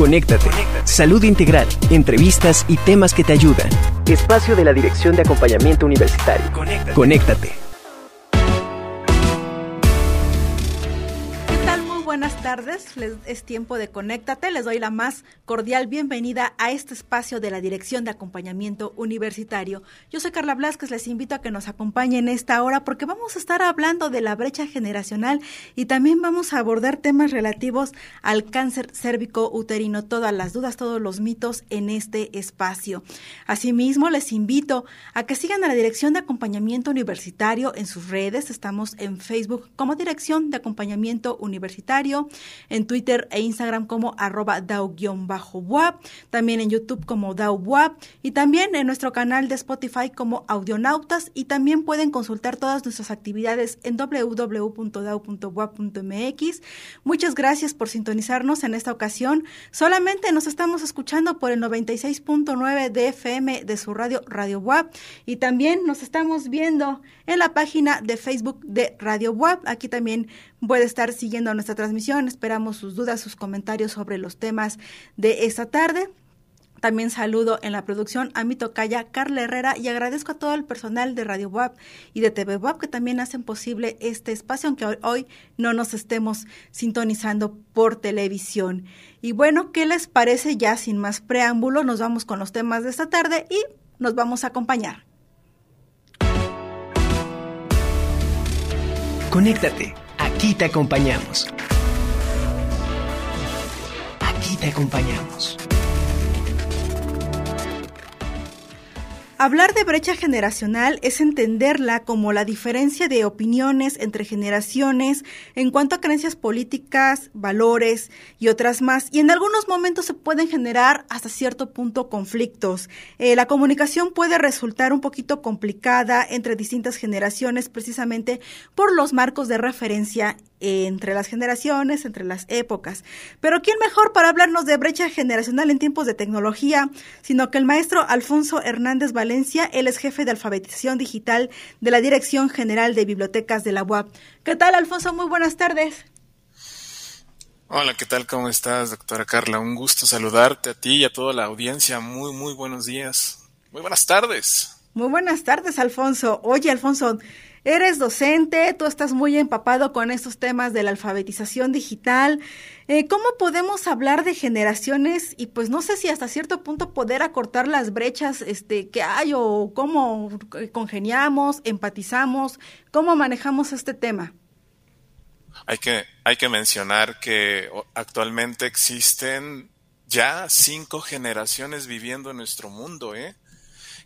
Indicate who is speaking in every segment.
Speaker 1: Conéctate. Salud integral, entrevistas y temas que te ayudan. Espacio de la Dirección de Acompañamiento Universitario. Conéctate.
Speaker 2: Tardes. es tiempo de Conéctate. Les doy la más cordial bienvenida a este espacio de la Dirección de Acompañamiento Universitario. Yo soy Carla Blasquez. Les invito a que nos acompañen esta hora porque vamos a estar hablando de la brecha generacional y también vamos a abordar temas relativos al cáncer cérvico uterino. Todas las dudas, todos los mitos en este espacio. Asimismo, les invito a que sigan a la Dirección de Acompañamiento Universitario en sus redes. Estamos en Facebook como Dirección de Acompañamiento Universitario en Twitter e Instagram como arroba dao-wap, también en YouTube como dao-wap y también en nuestro canal de Spotify como Audionautas y también pueden consultar todas nuestras actividades en www.dao.wap.mx. Muchas gracias por sintonizarnos en esta ocasión. Solamente nos estamos escuchando por el 96.9 de FM de su radio Radio y también nos estamos viendo en la página de Facebook de Radio WAP. Aquí también puede estar siguiendo nuestra transmisión. Esperamos sus dudas, sus comentarios sobre los temas de esta tarde. También saludo en la producción a mi tocaya Carla Herrera y agradezco a todo el personal de Radio WAP y de TV WAP que también hacen posible este espacio, aunque hoy, no nos estemos sintonizando por televisión. Y bueno, ¿qué les parece ya sin más preámbulo? Nos vamos con los temas de esta tarde y nos vamos a acompañar.
Speaker 1: Conéctate Aquí te acompañamos. Aquí te acompañamos.
Speaker 2: Hablar de brecha generacional es entenderla como la diferencia de opiniones entre generaciones en cuanto a creencias políticas, valores y otras más. Y en algunos momentos se pueden generar hasta cierto punto conflictos. Eh, la comunicación puede resultar un poquito complicada entre distintas generaciones precisamente por los marcos de referencia entre las generaciones, entre las épocas. Pero ¿quién mejor para hablarnos de brecha generacional en tiempos de tecnología, sino que el maestro Alfonso Hernández Valencia, él es jefe de alfabetización digital de la Dirección General de Bibliotecas de la UAP. ¿Qué tal, Alfonso? Muy buenas tardes.
Speaker 3: Hola, ¿qué tal? ¿Cómo estás, doctora Carla? Un gusto saludarte a ti y a toda la audiencia. Muy, muy buenos días. Muy buenas tardes.
Speaker 2: Muy buenas tardes, Alfonso. Oye, Alfonso, Eres docente, tú estás muy empapado con estos temas de la alfabetización digital. Eh, ¿Cómo podemos hablar de generaciones y pues no sé si hasta cierto punto poder acortar las brechas este, que hay o cómo congeniamos, empatizamos, cómo manejamos este tema?
Speaker 3: Hay que, hay que mencionar que actualmente existen ya cinco generaciones viviendo en nuestro mundo, ¿eh?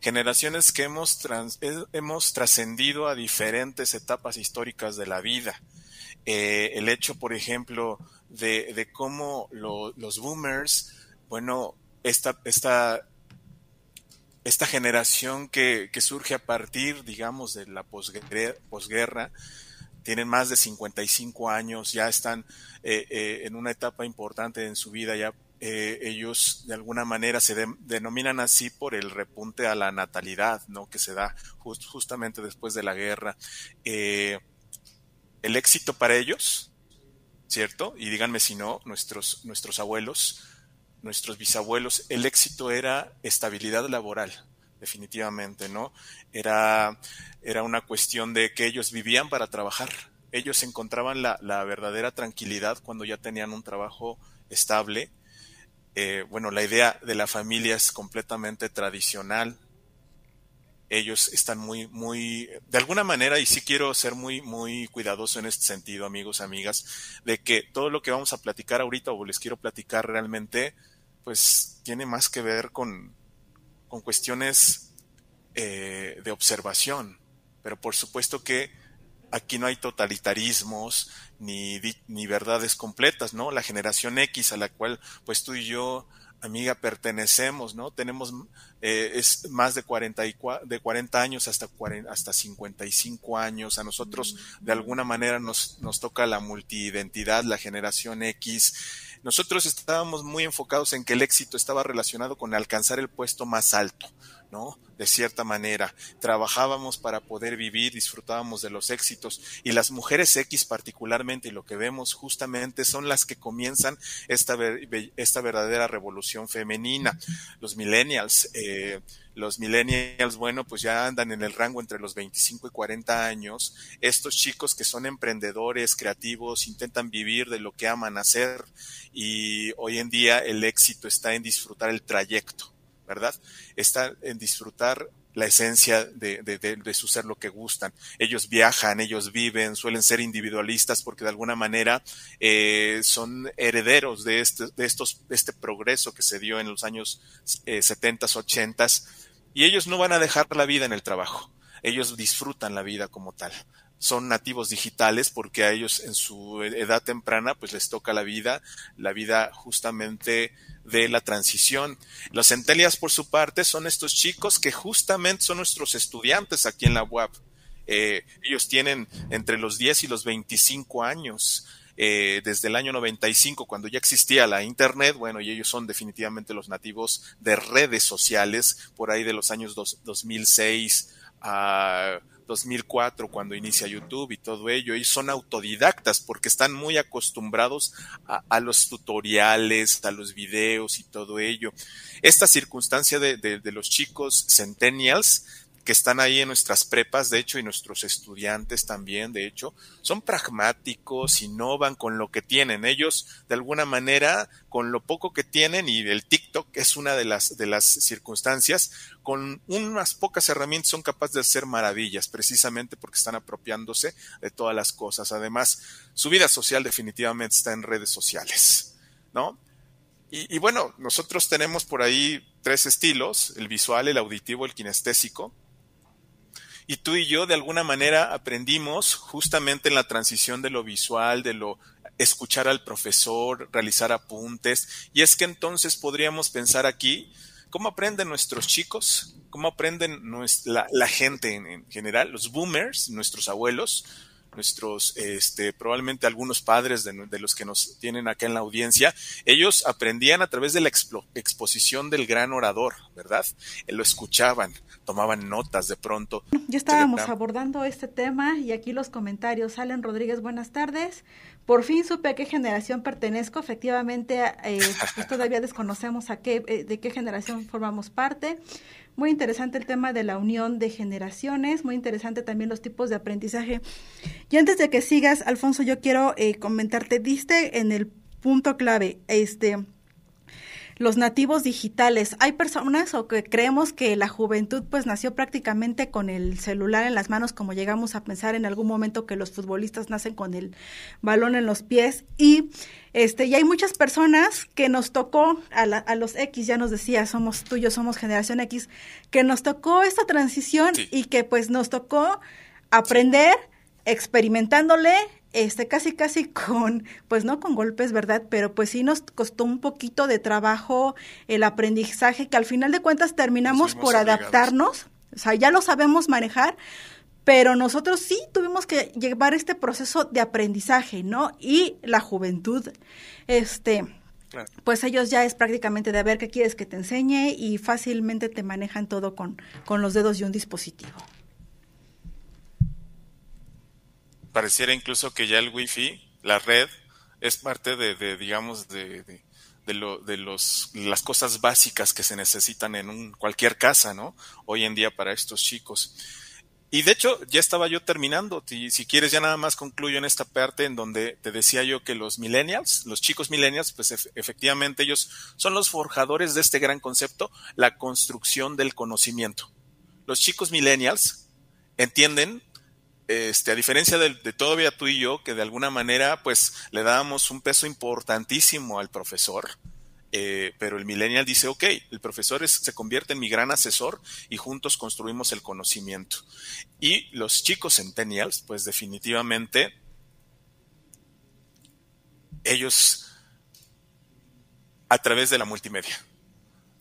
Speaker 3: Generaciones que hemos, eh, hemos trascendido a diferentes etapas históricas de la vida. Eh, el hecho, por ejemplo, de, cómo los boomers, bueno, esta, esta, esta generación que, surge a partir, digamos, de la posguerra, tienen más de 55 años, ya están eh, en una etapa importante en su vida, ya eh, ellos de alguna manera se denominan así por el repunte a la natalidad, ¿no? Que se da justamente después de la guerra. Eh, el éxito para ellos, ¿cierto? Y díganme si no, nuestros, nuestros abuelos, nuestros bisabuelos, el éxito era estabilidad laboral, definitivamente, ¿no? Era, era una cuestión de que ellos vivían para trabajar. Ellos encontraban la, la verdadera tranquilidad cuando ya tenían un trabajo estable eh, bueno, la idea de la familia es completamente tradicional. Ellos están muy, muy, de alguna manera, y sí quiero ser muy, muy cuidadoso en este sentido, amigos, amigas, de que todo lo que vamos a platicar ahorita o les quiero platicar realmente, pues tiene más que ver con, con cuestiones eh, de observación. Pero por supuesto que aquí no hay totalitarismos ni, ni verdades completas, ¿no? La generación X a la cual pues tú y yo, amiga, pertenecemos, ¿no? Tenemos eh, es más de 40, de 40 años hasta, 40, hasta 55 años. A nosotros de alguna manera nos, nos toca la multiidentidad, la generación X. Nosotros estábamos muy enfocados en que el éxito estaba relacionado con alcanzar el puesto más alto, ¿no? De cierta manera, trabajábamos para poder vivir, disfrutábamos de los éxitos y las mujeres X particularmente y lo que vemos justamente son las que comienzan esta, esta verdadera revolución femenina. Los millennials, eh, los millennials, bueno, pues ya andan en el rango entre los 25 y 40 años. Estos chicos que son emprendedores, creativos, intentan vivir de lo que aman hacer y hoy en día el éxito está en disfrutar el trayecto Está en disfrutar la esencia de, de, su ser lo que gustan. Ellos viajan, ellos viven, suelen ser individualistas porque de alguna manera eh, son herederos de este, de estos, este progreso que se dio en los años eh, 70, 80 y ellos no van a dejar la vida en el trabajo. Ellos disfrutan la vida como tal son nativos digitales porque a ellos en su edad temprana pues les toca la vida, la vida justamente de la transición. Los centelias por su parte son estos chicos que justamente son nuestros estudiantes aquí en la UAP. Eh, ellos tienen entre los 10 y los 25 años. Eh, desde el año 95, cuando ya existía la Internet, bueno, y ellos son definitivamente los nativos de redes sociales, por ahí de los años dos, 2006 a 2004 cuando inicia YouTube y todo ello, y son autodidactas porque están muy acostumbrados a, los tutoriales, a los videos y todo ello. Esta circunstancia de, de los chicos centennials que están ahí en nuestras prepas, de hecho, y nuestros estudiantes también, de hecho, son pragmáticos, innovan con lo que tienen. Ellos, de alguna manera, con lo poco que tienen, y el TikTok es una de las, de las circunstancias, con unas pocas herramientas son capaces de hacer maravillas, precisamente porque están apropiándose de todas las cosas. Además, su vida social definitivamente está en redes sociales, ¿no? Y, y bueno, nosotros tenemos por ahí tres estilos, el visual, el auditivo, el kinestésico y tú y yo de alguna manera aprendimos justamente en la transición de lo visual, de lo escuchar al profesor, realizar apuntes. Y es que entonces podríamos pensar aquí, ¿cómo aprenden nuestros chicos? ¿Cómo aprenden la, la gente en, en, general? Los boomers, nuestros abuelos, nuestros, este, probablemente algunos padres de, de, los que nos tienen acá en la audiencia, ellos aprendían a través de la exposición del gran orador, ¿verdad? Lo escuchaban, tomaban notas de pronto.
Speaker 2: Ya estábamos abordando este tema y aquí los comentarios. Salen Rodríguez, buenas tardes. Por fin supe a qué generación pertenezco. Efectivamente, eh, pues todavía desconocemos a qué, eh, de qué generación formamos parte. Muy interesante el tema de la unión de generaciones, muy interesante también los tipos de aprendizaje. Y antes de que sigas, Alfonso, yo quiero eh, comentarte, diste en el punto clave, este, los nativos digitales. Hay personas o que creemos que la juventud pues nació prácticamente con el celular en las manos, como llegamos a pensar en algún momento que los futbolistas nacen con el balón en los pies y este y hay muchas personas que nos tocó a, a los X, ya nos decía, somos tuyos, somos generación X, que nos tocó esta transición y que pues nos tocó aprender experimentándole este casi casi con pues no con golpes, ¿verdad? Pero pues sí nos costó un poquito de trabajo el aprendizaje que al final de cuentas terminamos por adaptarnos, o sea, ya lo sabemos manejar, pero nosotros sí tuvimos que llevar este proceso de aprendizaje, ¿no? Y la juventud este Pues ellos ya es prácticamente de ver qué quieres que te enseñe y fácilmente te manejan todo con, con los dedos de un dispositivo.
Speaker 3: Pareciera incluso que ya el wifi, la red, es parte de, de digamos, de, de, lo, de los, las cosas básicas que se necesitan en un, cualquier casa, ¿no? Hoy en día para estos chicos. Y de hecho, ya estaba yo terminando. Si, si quieres, ya nada más concluyo en esta parte en donde te decía yo que los millennials, los chicos millennials, pues efectivamente ellos son los forjadores de este gran concepto, la construcción del conocimiento. Los chicos millennials entienden este, a diferencia de, de, todavía tú y yo, que de alguna manera, pues, le dábamos un peso importantísimo al profesor, eh, pero el millennial dice, ok, el profesor es, se convierte en mi gran asesor y juntos construimos el conocimiento. Y los chicos centennials, pues definitivamente, ellos, a través de la multimedia,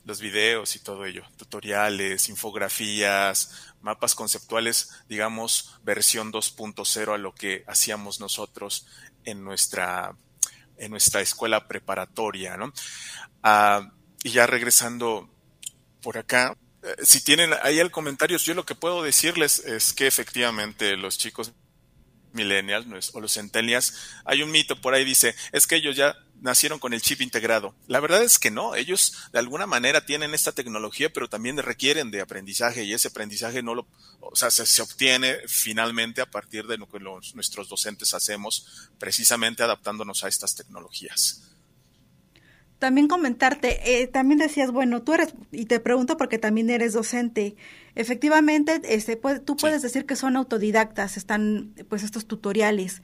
Speaker 3: los videos y todo ello, tutoriales, infografías, mapas conceptuales, digamos, versión 2.0 a lo que hacíamos nosotros en nuestra, en nuestra escuela preparatoria, ¿no? Ah, y ya regresando por acá, eh, si tienen ahí el comentario, yo lo que puedo decirles es que efectivamente los chicos millennials o los centennials, hay un mito por ahí dice, es que ellos ya nacieron con el chip integrado. La verdad es que no, ellos de alguna manera tienen esta tecnología, pero también requieren de aprendizaje y ese aprendizaje no lo, o sea, se, obtiene finalmente a partir de lo que los, nuestros docentes hacemos, precisamente adaptándonos a estas tecnologías.
Speaker 2: También comentarte, eh, también decías, bueno, tú eres, y te pregunto porque también eres docente, efectivamente, este, tú puedes decir que son autodidactas, están pues estos tutoriales,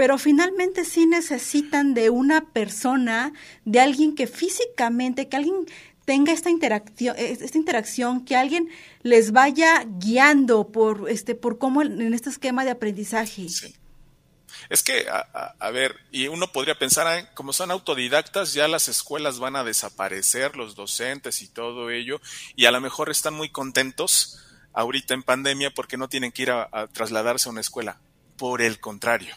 Speaker 2: pero finalmente sí necesitan de una persona, de alguien que físicamente, que alguien tenga esta interacción, esta interacción, que alguien les vaya guiando por este, por cómo en este esquema de aprendizaje.
Speaker 3: Es que, a, ver, y uno podría pensar, como son autodidactas, ya las escuelas van a desaparecer, los docentes y todo ello, y a lo mejor están muy contentos ahorita en pandemia porque no tienen que ir a trasladarse a una escuela. Por el contrario,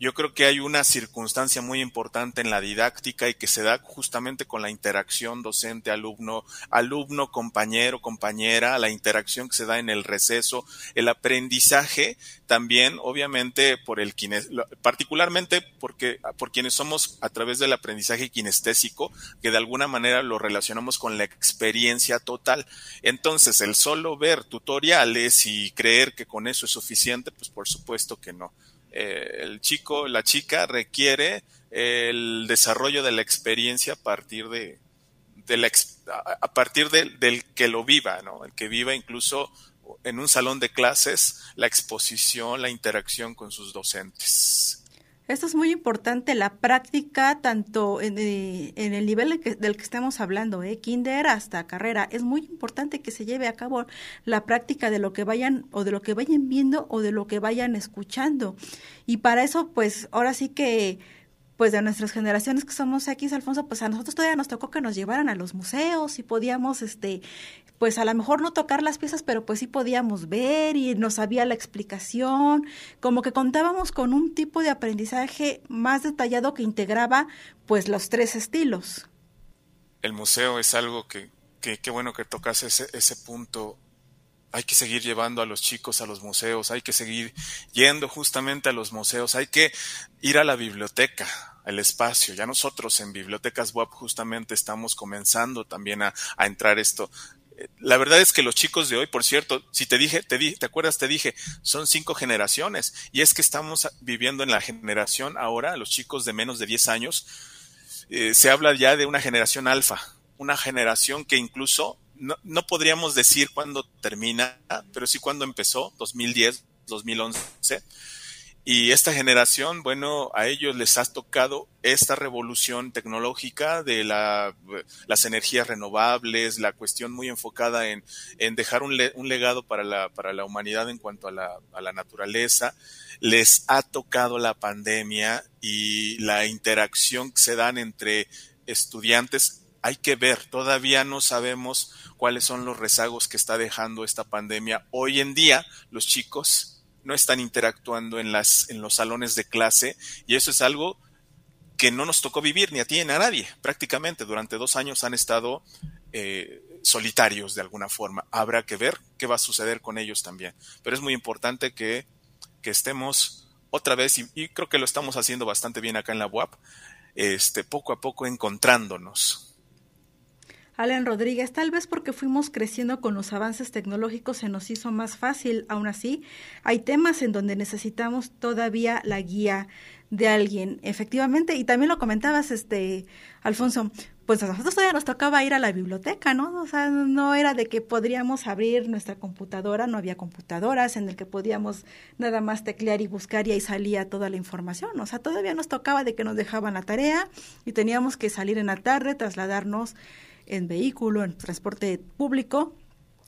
Speaker 3: yo creo que hay una circunstancia muy importante en la didáctica y que se da justamente con la interacción docente-alumno, alumno-compañero, compañera, la interacción que se da en el receso, el aprendizaje también, obviamente, por el quienes, particularmente porque, por quienes somos a través del aprendizaje kinestésico, que de alguna manera lo relacionamos con la experiencia total. Entonces, el solo ver tutoriales y creer que con eso es suficiente, pues por supuesto que no. Eh, el chico, la chica requiere el desarrollo de la experiencia a partir de, la, a partir del que lo viva, ¿no? El que viva incluso en un salón de clases la exposición, la interacción con sus docentes.
Speaker 2: Esto es muy importante, la práctica, tanto en, eh, el nivel del que, estemos hablando, ¿eh? kinder hasta carrera, es muy importante que se lleve a cabo la práctica de lo que vayan o de lo que vayan viendo o de lo que vayan escuchando. Y para eso, pues ahora sí que pues de nuestras generaciones que somos X, Alfonso, pues a nosotros todavía nos tocó que nos llevaran a los museos y podíamos, este, pues a lo mejor no tocar las piezas, pero pues sí podíamos ver y nos había la explicación, como que contábamos con un tipo de aprendizaje más detallado que integraba pues los tres estilos.
Speaker 3: El museo es algo que, qué bueno que tocas ese, ese punto hay que seguir llevando a los chicos a los museos, hay que seguir yendo justamente a los museos, hay que ir a la biblioteca, al espacio. Ya nosotros en Bibliotecas WAP justamente estamos comenzando también a, entrar esto. La verdad es que los chicos de hoy, por cierto, si te dije, te, di, ¿te acuerdas? Te dije, son cinco generaciones y es que estamos viviendo en la generación ahora, los chicos de menos de 10 años, eh, se habla ya de una generación alfa, una generación que incluso no, no podríamos decir cuándo termina, pero sí cuándo empezó, 2010, 2011. Y esta generación, bueno, a ellos les ha tocado esta revolución tecnológica de la, las energías renovables, la cuestión muy enfocada en, en dejar un, un, legado para la, para la humanidad en cuanto a la, a la naturaleza. Les ha tocado la pandemia y la interacción que se dan entre estudiantes hay que ver, todavía no sabemos cuáles son los rezagos que está dejando esta pandemia. Hoy en día los chicos no están interactuando en, las, en los salones de clase y eso es algo que no nos tocó vivir ni a ti ni a nadie. Prácticamente durante dos años han estado eh, solitarios de alguna forma. Habrá que ver qué va a suceder con ellos también. Pero es muy importante que, que estemos otra vez, y, creo que lo estamos haciendo bastante bien acá en la UAP, este, poco a poco encontrándonos
Speaker 2: Alan Rodríguez, tal vez porque fuimos creciendo con los avances tecnológicos se nos hizo más fácil, aún así hay temas en donde necesitamos todavía la guía de alguien, efectivamente, y también lo comentabas, este, Alfonso, pues a nosotros todavía nos tocaba ir a la biblioteca, ¿no? O sea, no era de que podríamos abrir nuestra computadora, no había computadoras en el que podíamos nada más teclear y buscar y ahí salía toda la información. O sea, todavía nos tocaba de que nos dejaban la tarea y teníamos que salir en la tarde, trasladarnos en vehículo, en transporte público,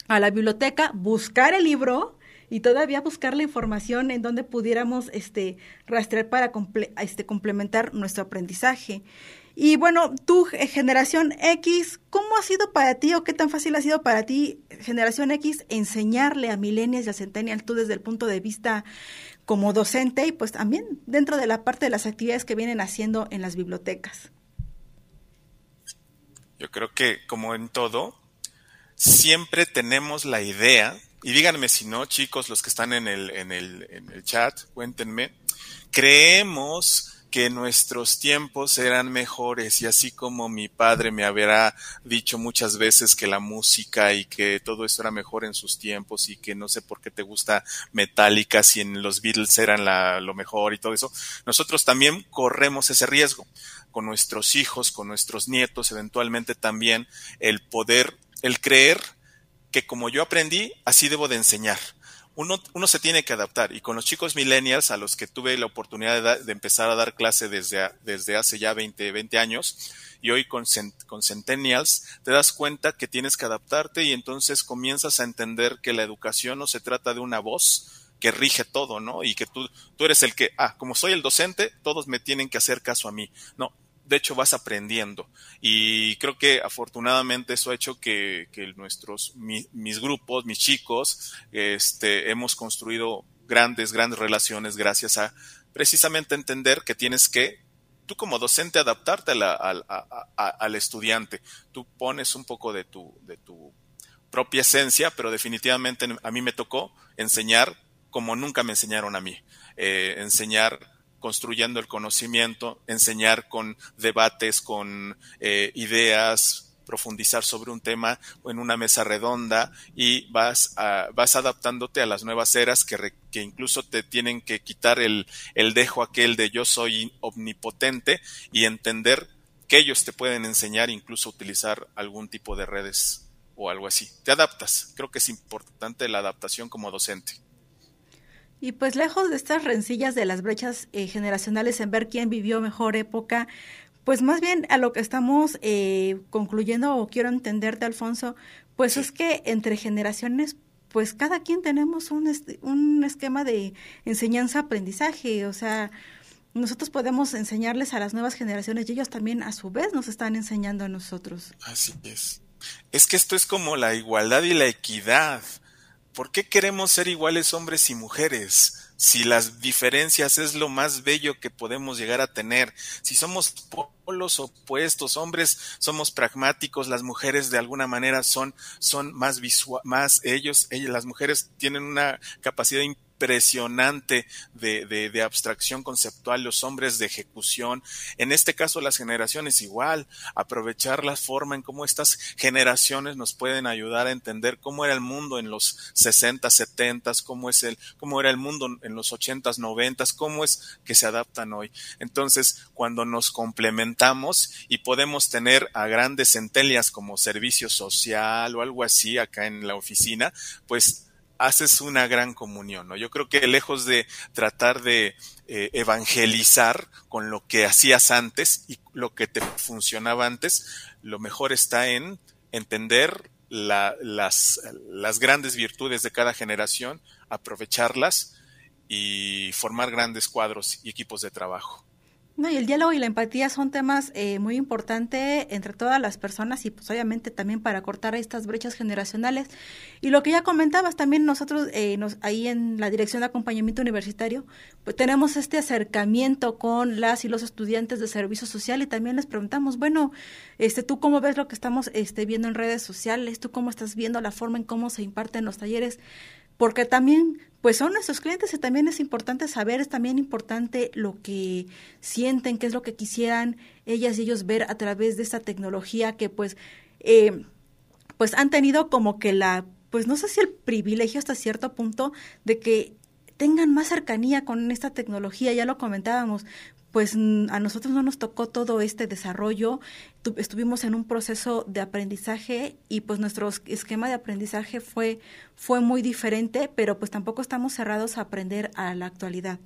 Speaker 2: a la biblioteca, buscar el libro y todavía buscar la información en donde pudiéramos este, rastrear para este, complementar nuestro aprendizaje. Y bueno, tu eh, generación X, ¿cómo ha sido para ti o qué tan fácil ha sido para ti, generación X, enseñarle a millennials y a centennials tú desde el punto de vista como docente y pues también dentro de la parte de las actividades que vienen haciendo en las bibliotecas?
Speaker 3: Yo creo que, como en todo, siempre tenemos la idea, y díganme si no, chicos, los que están en el, en el, en el chat, cuéntenme, creemos que nuestros tiempos eran mejores y así como mi padre me habrá dicho muchas veces que la música y que todo esto era mejor en sus tiempos y que no sé por qué te gusta Metallica si en los Beatles eran la, lo mejor y todo eso, nosotros también corremos ese riesgo con nuestros hijos, con nuestros nietos, eventualmente también el poder, el creer que como yo aprendí, así debo de enseñar uno, uno se tiene que adaptar. Y con los chicos millennials, a los que tuve la oportunidad de, empezar a dar clase desde, desde hace ya 20, 20 años, y hoy con, con centennials, te das cuenta que tienes que adaptarte y entonces comienzas a entender que la educación no se trata de una voz, que rige todo, ¿no? Y que tú, tú eres el que, ah, como soy el docente, todos me tienen que hacer caso a mí. No, de hecho vas aprendiendo. Y creo que afortunadamente eso ha hecho que, nuestros, mis grupos, mis chicos, este, hemos construido grandes, grandes relaciones gracias a precisamente entender que tienes que, tú como docente, adaptarte al estudiante. Tú pones un poco de tu, de tu propia esencia, pero definitivamente a mí me tocó enseñar como nunca me enseñaron a mí. Eh, enseñar construyendo el conocimiento, enseñar con debates, con eh, ideas, profundizar sobre un tema en una mesa redonda y vas, vas adaptándote a las nuevas eras que, que incluso te tienen que quitar el, el dejo aquel de yo soy omnipotente y entender que ellos te pueden enseñar incluso utilizar algún tipo de redes o algo así. Te adaptas. Creo que es importante la adaptación como docente.
Speaker 2: Y pues lejos de estas rencillas de las brechas eh, generacionales en ver quién vivió mejor época, pues más bien a lo que estamos eh, concluyendo o quiero entenderte, Alfonso, pues es que entre generaciones, pues cada quien tenemos un, un esquema de enseñanza-aprendizaje, o sea, nosotros podemos enseñarles a las nuevas generaciones y ellos también a su vez nos están enseñando a nosotros.
Speaker 3: Así es. Es que esto es como la igualdad y la equidad. ¿Por qué queremos ser iguales hombres y mujeres? Si las diferencias es lo más bello que podemos llegar a tener, si somos polos opuestos, hombres somos pragmáticos, las mujeres de alguna manera son, son más visual, más ellos, ellas, las mujeres tienen una capacidad impresionante de, de, abstracción conceptual, los hombres de ejecución, en este caso las generaciones igual, aprovechar la forma en cómo estas generaciones nos pueden ayudar a entender cómo era el mundo en los 60, 70, cómo es el, cómo era el mundo en los 80, 90, cómo es que se adaptan hoy. Entonces, cuando nos complementamos y podemos tener a grandes centelias como servicio social o algo así acá en la oficina, pues haces una gran comunión, ¿no? Yo creo que lejos de tratar de eh, evangelizar con lo que hacías antes y lo que te funcionaba antes, lo mejor está en entender las, las grandes virtudes de cada generación, aprovecharlas y formar grandes cuadros y equipos de trabajo.
Speaker 2: No, y el diálogo y la empatía son temas eh, muy importantes entre todas las personas y pues obviamente también para cortar estas brechas generacionales. Y lo que ya comentabas también nosotros eh, ahí en la Dirección de Acompañamiento Universitario, pues tenemos este acercamiento con las y los estudiantes de servicio social y también les preguntamos, bueno, este, ¿tú cómo ves lo que estamos este, viendo en redes sociales? ¿Tú cómo estás viendo la forma en cómo se imparten los talleres? porque también pues son nuestros clientes y también es importante saber, es también importante lo que sienten, qué es lo que quisieran ellas y ellos ver a través de esta tecnología que pues eh, pues han tenido como que la pues no sé si el privilegio hasta cierto punto de que tengan más cercanía con esta tecnología, ya lo comentábamos, pues a nosotros no nos tocó todo este desarrollo, estuvimos en un proceso de aprendizaje y pues nuestro esquema de aprendizaje fue, fue muy diferente, pero pues tampoco estamos cerrados a aprender a la actualidad.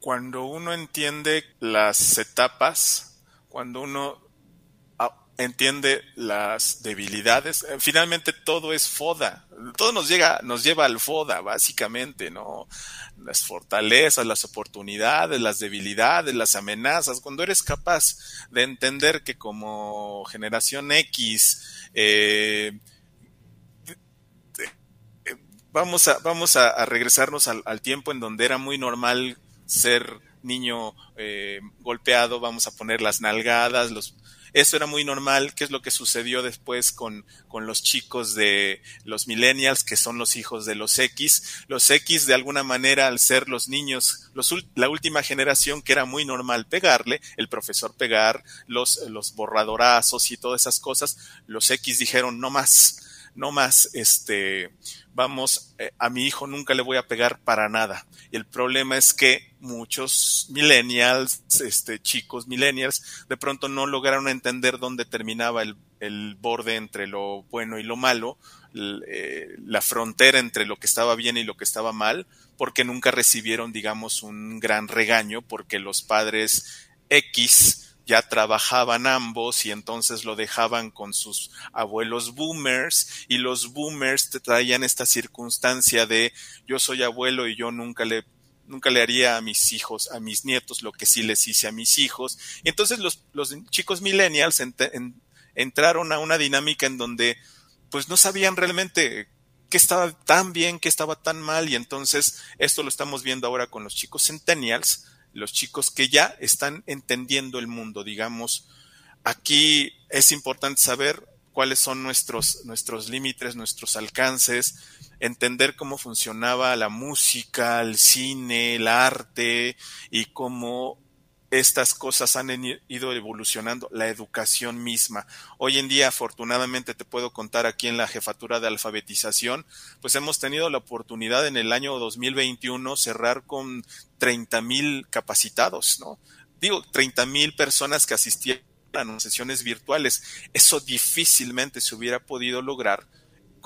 Speaker 3: Cuando uno entiende las etapas, cuando uno entiende las debilidades. Eh, finalmente todo es foda. Todo nos llega, nos lleva al foda, básicamente, ¿no? Las fortalezas, las oportunidades, las debilidades, las amenazas. Cuando eres capaz de entender que como generación X, eh, vamos a, vamos a, regresarnos al, tiempo en donde era muy normal ser niño eh, golpeado, vamos a poner las nalgadas, los Eso era muy normal, que es lo que sucedió después con, con los chicos de los millennials, que son los hijos de los X. Los X, de alguna manera, al ser los niños, los, la última generación que era muy normal pegarle, el profesor pegar, los, los borradorazos y todas esas cosas, los X dijeron no más no más, este, vamos, eh, a mi hijo nunca le voy a pegar para nada. Y el problema es que muchos millennials, este, chicos millennials, de pronto no lograron entender dónde terminaba el, borde entre lo bueno y lo malo, eh, la frontera entre lo que estaba bien y lo que estaba mal, porque nunca recibieron, digamos, un gran regaño, porque los padres X, ya trabajaban ambos y entonces lo dejaban con sus abuelos boomers y los boomers te traían esta circunstancia de yo soy abuelo y yo nunca le nunca le haría a mis hijos, a mis nietos lo que sí les hice a mis hijos. Y entonces los, los chicos millennials entraron a una dinámica en donde pues no sabían realmente qué estaba tan bien, qué estaba tan mal y entonces esto lo estamos viendo ahora con los chicos centennials los chicos que ya están entendiendo el mundo, digamos. Aquí es importante saber cuáles son nuestros, nuestros límites, nuestros alcances, entender cómo funcionaba la música, el cine, el arte y cómo estas cosas han ido evolucionando, la educación misma. Hoy en día, afortunadamente, te puedo contar aquí en la jefatura de alfabetización, pues hemos tenido la oportunidad en el año 2021 cerrar con 30 mil capacitados, ¿no? Digo, 30 mil personas que asistían a sesiones virtuales. Eso difícilmente se hubiera podido lograr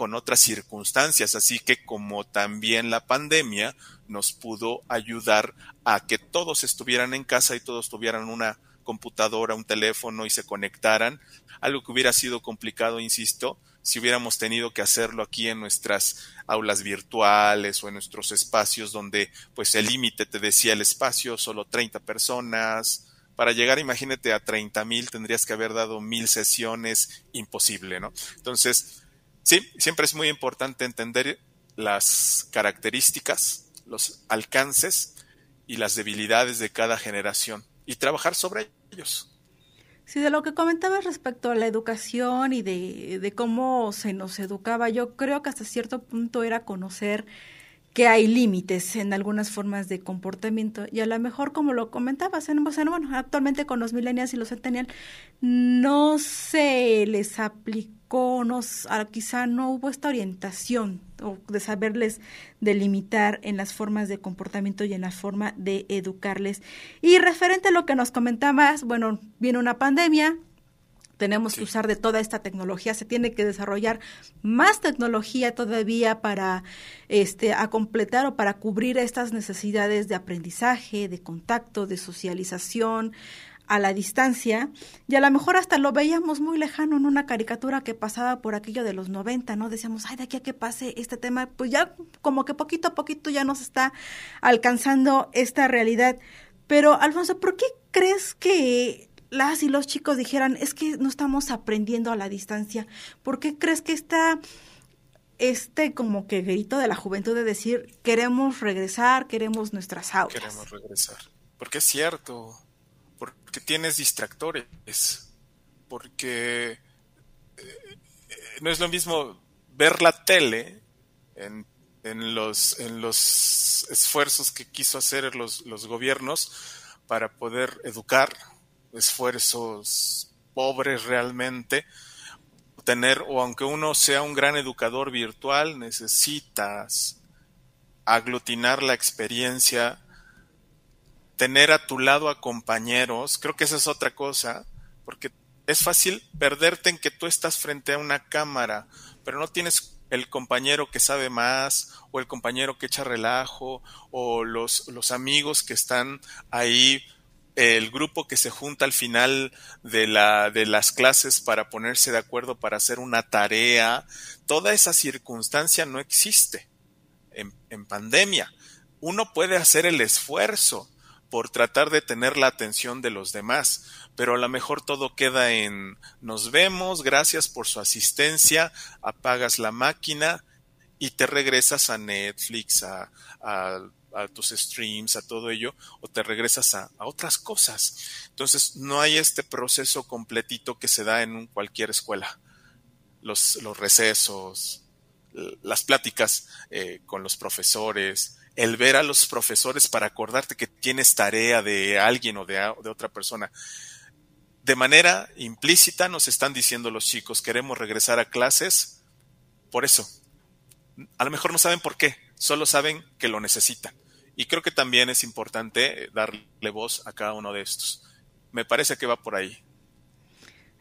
Speaker 3: con otras circunstancias. Así que como también la pandemia nos pudo ayudar a que todos estuvieran en casa y todos tuvieran una computadora, un teléfono y se conectaran, algo que hubiera sido complicado, insisto, si hubiéramos tenido que hacerlo aquí en nuestras aulas virtuales o en nuestros espacios donde pues el límite te decía el espacio, solo 30 personas. Para llegar, imagínate, a 30 mil tendrías que haber dado mil sesiones, imposible, ¿no? Entonces, Sí, siempre es muy importante entender las características, los alcances y las debilidades de cada generación y trabajar sobre ellos.
Speaker 2: Sí, de lo que comentabas respecto a la educación y de, cómo se nos educaba, yo creo que hasta cierto punto era conocer que hay límites en algunas formas de comportamiento y a lo mejor como lo comentabas en, bueno actualmente con los millennials y los centennials no se les aplicó no quizá no hubo esta orientación o de saberles delimitar en las formas de comportamiento y en la forma de educarles. Y referente a lo que nos comentabas bueno viene una pandemia tenemos que usar de toda esta tecnología, se tiene que desarrollar más tecnología todavía para este a completar o para cubrir estas necesidades de aprendizaje, de contacto, de socialización a la distancia y a lo mejor hasta lo veíamos muy lejano en una caricatura que pasaba por aquello de los 90, ¿no? Decíamos, ay, de aquí a que pase este tema, pues ya como que poquito a poquito ya nos está alcanzando esta realidad. Pero, Alfonso, ¿por qué crees que las y los chicos dijeran, es que no estamos aprendiendo a la distancia. ¿Por qué crees que está este como que grito de la juventud de decir, queremos regresar, queremos nuestras aulas?
Speaker 3: Queremos regresar. Porque es cierto, porque tienes distractores, porque eh, no es lo mismo ver la tele en, en, los, en los esfuerzos que quiso hacer los, los gobiernos para poder educar, esfuerzos pobres realmente, tener, o aunque uno sea un gran educador virtual, necesitas aglutinar la experiencia, tener a tu lado a compañeros, creo que esa es otra cosa, porque es fácil perderte en que tú estás frente a una cámara, pero no tienes el compañero que sabe más, o el compañero que echa relajo, o los, amigos que están ahí el grupo que se junta al final de, la, de las clases para ponerse de acuerdo para hacer una tarea, toda esa circunstancia no existe en pandemia. Uno puede hacer el esfuerzo por tratar de tener la atención de los demás, pero a lo mejor todo queda en nos vemos, gracias por su asistencia, apagas la máquina y te regresas a Netflix, a, tus streams, a todo ello, o te regresas a, otras cosas. Entonces, no hay este proceso completito que se da en cualquier escuela. Los, los recesos, las pláticas eh, con los profesores, el ver a los profesores para acordarte que tienes tarea de alguien o de, otra persona. De manera implícita nos están diciendo los chicos, queremos regresar a clases por eso. A lo mejor no saben por qué, solo saben que lo necesitan. Y creo que también es importante darle voz a cada uno de estos. Me parece que va por ahí.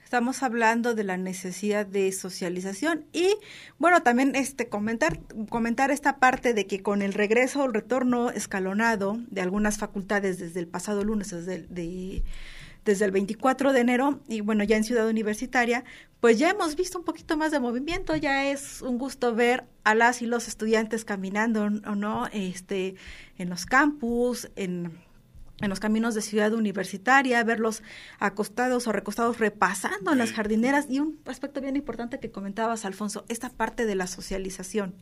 Speaker 2: Estamos hablando de la necesidad de socialización y bueno, también este comentar comentar esta parte de que con el regreso o el retorno escalonado de algunas facultades desde el pasado lunes desde, de, desde el 24 de enero y bueno, ya en Ciudad Universitaria, pues ya hemos visto un poquito más de movimiento, ya es un gusto ver a las y los estudiantes caminando o no este en los campus, en en los caminos de ciudad universitaria, verlos acostados o recostados repasando en las jardineras y un aspecto bien importante que comentabas, Alfonso, esta parte de la socialización.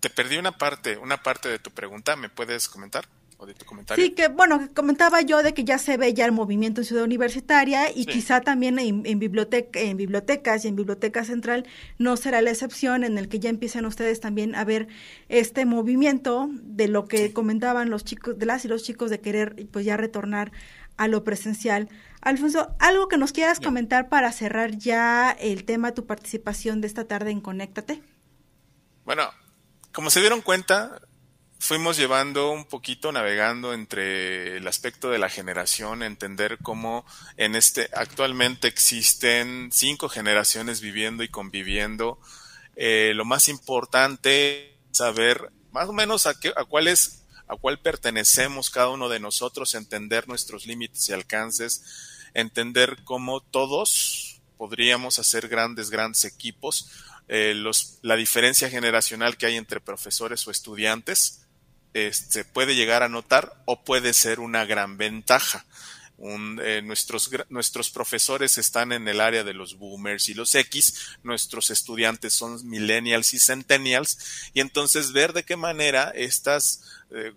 Speaker 3: Te perdí una parte, una parte de tu pregunta, ¿me puedes comentar? ¿O de tu comentario?
Speaker 2: Sí, que bueno, comentaba yo de que ya se ve ya el movimiento en Ciudad Universitaria y quizá también en, en, biblioteca, en bibliotecas y en Biblioteca Central no será la excepción en el que ya empiecen ustedes también a ver este movimiento de lo que comentaban los chicos, de las y los chicos de querer pues ya retornar a lo presencial. Alfonso, algo que nos quieras comentar para cerrar ya el tema, tu participación de esta tarde en Conéctate.
Speaker 3: Bueno, como se dieron cuenta, fuimos llevando un poquito, navegando entre el aspecto de la generación, entender cómo en este actualmente existen cinco generaciones viviendo y conviviendo. Eh, lo más importante saber más o menos a, qué, a cuál es, a cuál pertenecemos cada uno de nosotros, entender nuestros límites y alcances, entender cómo todos podríamos hacer grandes, grandes equipos. Eh, los, la diferencia generacional que hay entre profesores o estudiantes, este, puede llegar a notar o puede ser una gran ventaja. Eh, nuestros, nuestros profesores están en el área de los boomers y los X, nuestros estudiantes son millennials y centennials, y entonces ver de qué manera estas eh,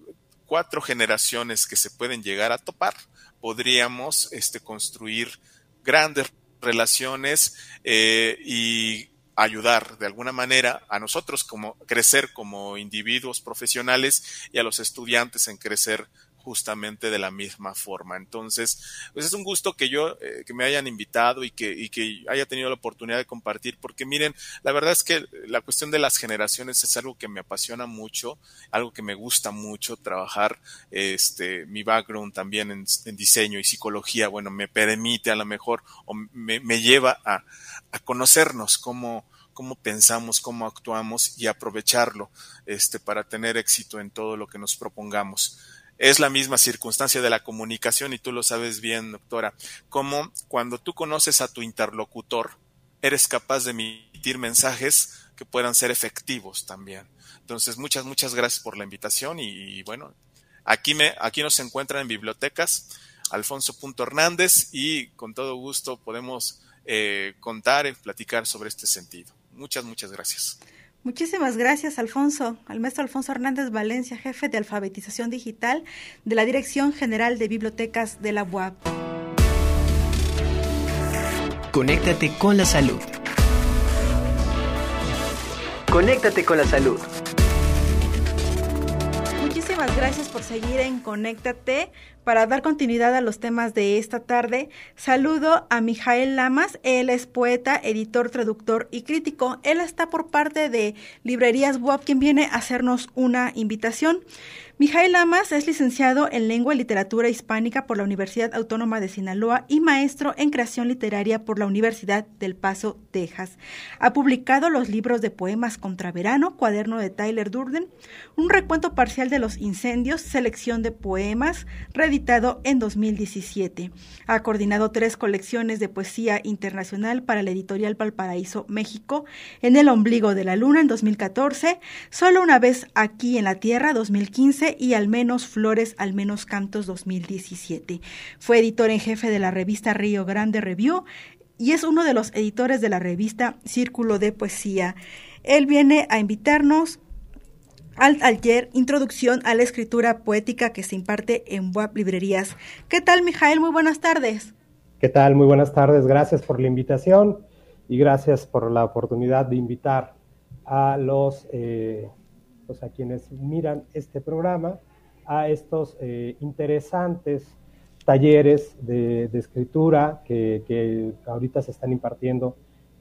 Speaker 3: cuatro generaciones que se pueden llegar a topar, podríamos este, construir grandes relaciones eh, y ayudar de alguna manera a nosotros como crecer como individuos profesionales y a los estudiantes en crecer justamente de la misma forma. Entonces, pues es un gusto que yo, eh, que me hayan invitado y que, y que haya tenido la oportunidad de compartir, porque miren, la verdad es que la cuestión de las generaciones es algo que me apasiona mucho, algo que me gusta mucho trabajar, este, mi background también en, diseño y psicología, bueno, me permite a lo mejor, o me, me lleva a, a conocernos cómo, cómo pensamos, cómo actuamos y aprovecharlo este, para tener éxito en todo lo que nos propongamos. Es la misma circunstancia de la comunicación y tú lo sabes bien, doctora, como cuando tú conoces a tu interlocutor, eres capaz de emitir mensajes que puedan ser efectivos también. Entonces, muchas, muchas gracias por la invitación y, bueno, aquí, me, aquí nos encuentran en bibliotecas, Alfonso Hernández y con todo gusto podemos eh, contar y platicar sobre este sentido. Muchas, muchas gracias.
Speaker 2: Muchísimas gracias, Alfonso, al maestro Alfonso Hernández Valencia, jefe de alfabetización digital de la Dirección General de Bibliotecas de la UAP.
Speaker 1: Conéctate con la salud. Conéctate con la salud.
Speaker 2: Gracias por seguir en Conéctate. Para dar continuidad a los temas de esta tarde, saludo a Mijael Lamas. Él es poeta, editor, traductor y crítico. Él está por parte de Librerías WAP, quien viene a hacernos una invitación. Mijael Lamas es licenciado en Lengua y Literatura Hispánica por la Universidad Autónoma de Sinaloa y maestro en Creación Literaria por la Universidad del Paso, Texas. Ha publicado los libros de poemas Contra Verano, cuaderno de Tyler Durden, un recuento parcial de los incendios, selección de poemas, reeditado en 2017. Ha coordinado tres colecciones de poesía internacional para la editorial Valparaíso, México, En el ombligo de la luna en 2014, Solo una vez aquí en la Tierra 2015 y Al menos Flores, Al menos Cantos 2017. Fue editor en jefe de la revista Río Grande Review y es uno de los editores de la revista Círculo de Poesía. Él viene a invitarnos al Introducción a la Escritura Poética que se imparte en WAP Librerías. ¿Qué tal, Mijael? Muy buenas tardes.
Speaker 4: ¿Qué tal? Muy buenas tardes. Gracias por la invitación y gracias por la oportunidad de invitar a los, eh, a quienes miran este programa a estos eh, interesantes talleres de, escritura que, ahorita se están impartiendo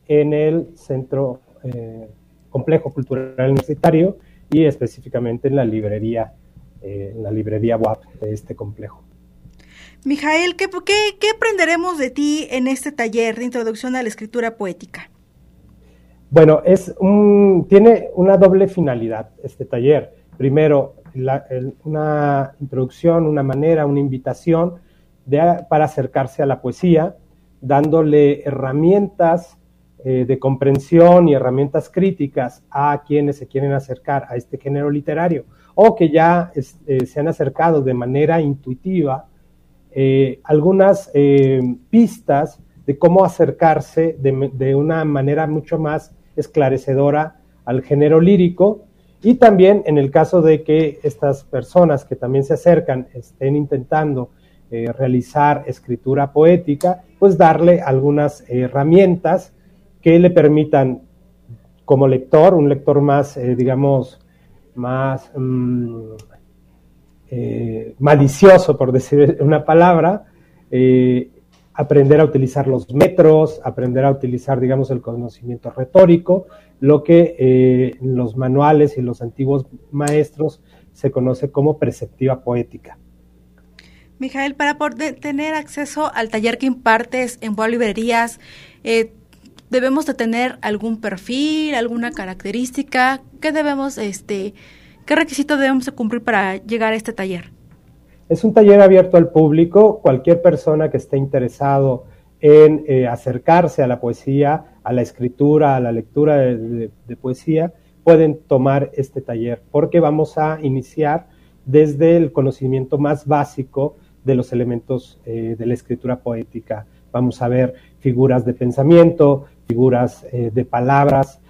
Speaker 4: en el Centro eh, Complejo Cultural Universitario y específicamente en la librería, eh, en la librería WAP de este complejo.
Speaker 2: Mijael, ¿qué, qué, aprenderemos de ti en este taller de introducción a la escritura poética?
Speaker 4: Bueno, es un, tiene una doble finalidad este taller. Primero, una introducción, una manera, una invitación para acercarse a la poesía, dándole herramientas eh, de comprensión y herramientas críticas a quienes se quieren acercar a este género literario o que ya eh, se han acercado de manera intuitiva eh, algunas pistas de cómo acercarse de, una manera mucho más esclarecedora al género lírico y también en el caso de que estas personas que también se acercan estén intentando eh, realizar escritura poética, pues darle algunas herramientas que le permitan como lector, un lector más, eh, digamos, más mm, eh, malicioso, por decir una palabra, aprender a utilizar los metros, aprender a utilizar, digamos, el conocimiento retórico, lo que eh, en los manuales y los antiguos maestros se conoce como preceptiva poética.
Speaker 2: Mijael, para poder tener acceso al taller que impartes en Boa Librerías, eh, ¿debemos de tener algún perfil, alguna característica? ¿Qué debemos, este, qué requisito debemos de cumplir para llegar a este taller?
Speaker 4: Es un taller abierto al público, cualquier persona que esté interesado en eh, acercarse a la poesía, a la escritura, a la lectura de, poesía, pueden tomar este taller, porque vamos a iniciar desde el conocimiento más básico de los elementos eh, de la escritura poética. Vamos a ver figuras de pensamiento, figuras eh, de palabras,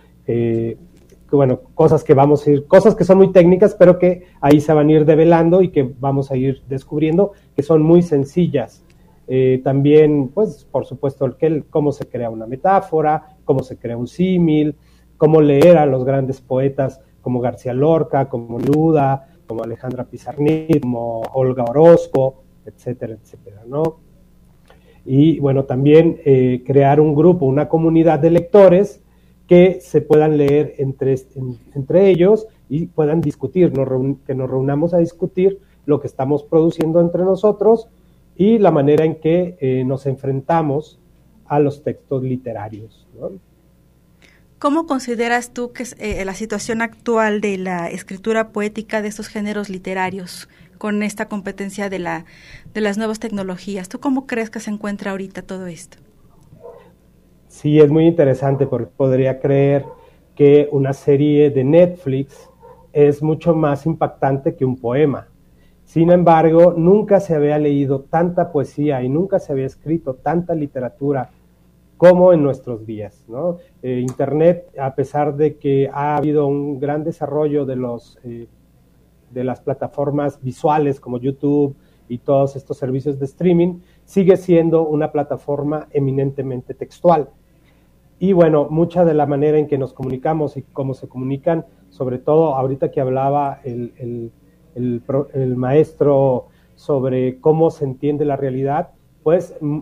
Speaker 4: bueno, cosas que vamos a ir, cosas que son muy técnicas, pero que ahí se van a ir develando y que vamos a ir descubriendo, que son muy sencillas. Eh, también, pues, por supuesto, el, cómo se crea una metáfora, cómo se crea un símil, cómo leer a los grandes poetas como García Lorca, como Luda, como Alejandra Pizarnik, como Olga Orozco, etcétera, etcétera, ¿no? Y bueno, también eh, crear un grupo, una comunidad de lectores que se puedan leer entre, entre ellos y puedan discutir, que nos reunamos a discutir lo que estamos produciendo entre nosotros y la manera en que eh, nos enfrentamos a los textos literarios.
Speaker 2: ¿Cómo consideras tú que es eh, la situación actual de la escritura poética de estos géneros literarios con esta competencia de, la, de las nuevas tecnologías? ¿Tú cómo crees que se encuentra ahorita todo esto?
Speaker 4: Sí es muy interesante porque podría creer que una serie de Netflix es mucho más impactante que un poema. Sin embargo, nunca se había leído tanta poesía y nunca se había escrito tanta literatura como en nuestros días. Eh, Internet, a pesar de que ha habido un gran desarrollo de, los, eh, de las plataformas visuales como YouTube y todos estos servicios de streaming, sigue siendo una plataforma eminentemente textual. Y bueno, mucha de la manera en que nos comunicamos y cómo se comunican, sobre todo ahorita que hablaba el, maestro sobre cómo se entiende la realidad, pues mm,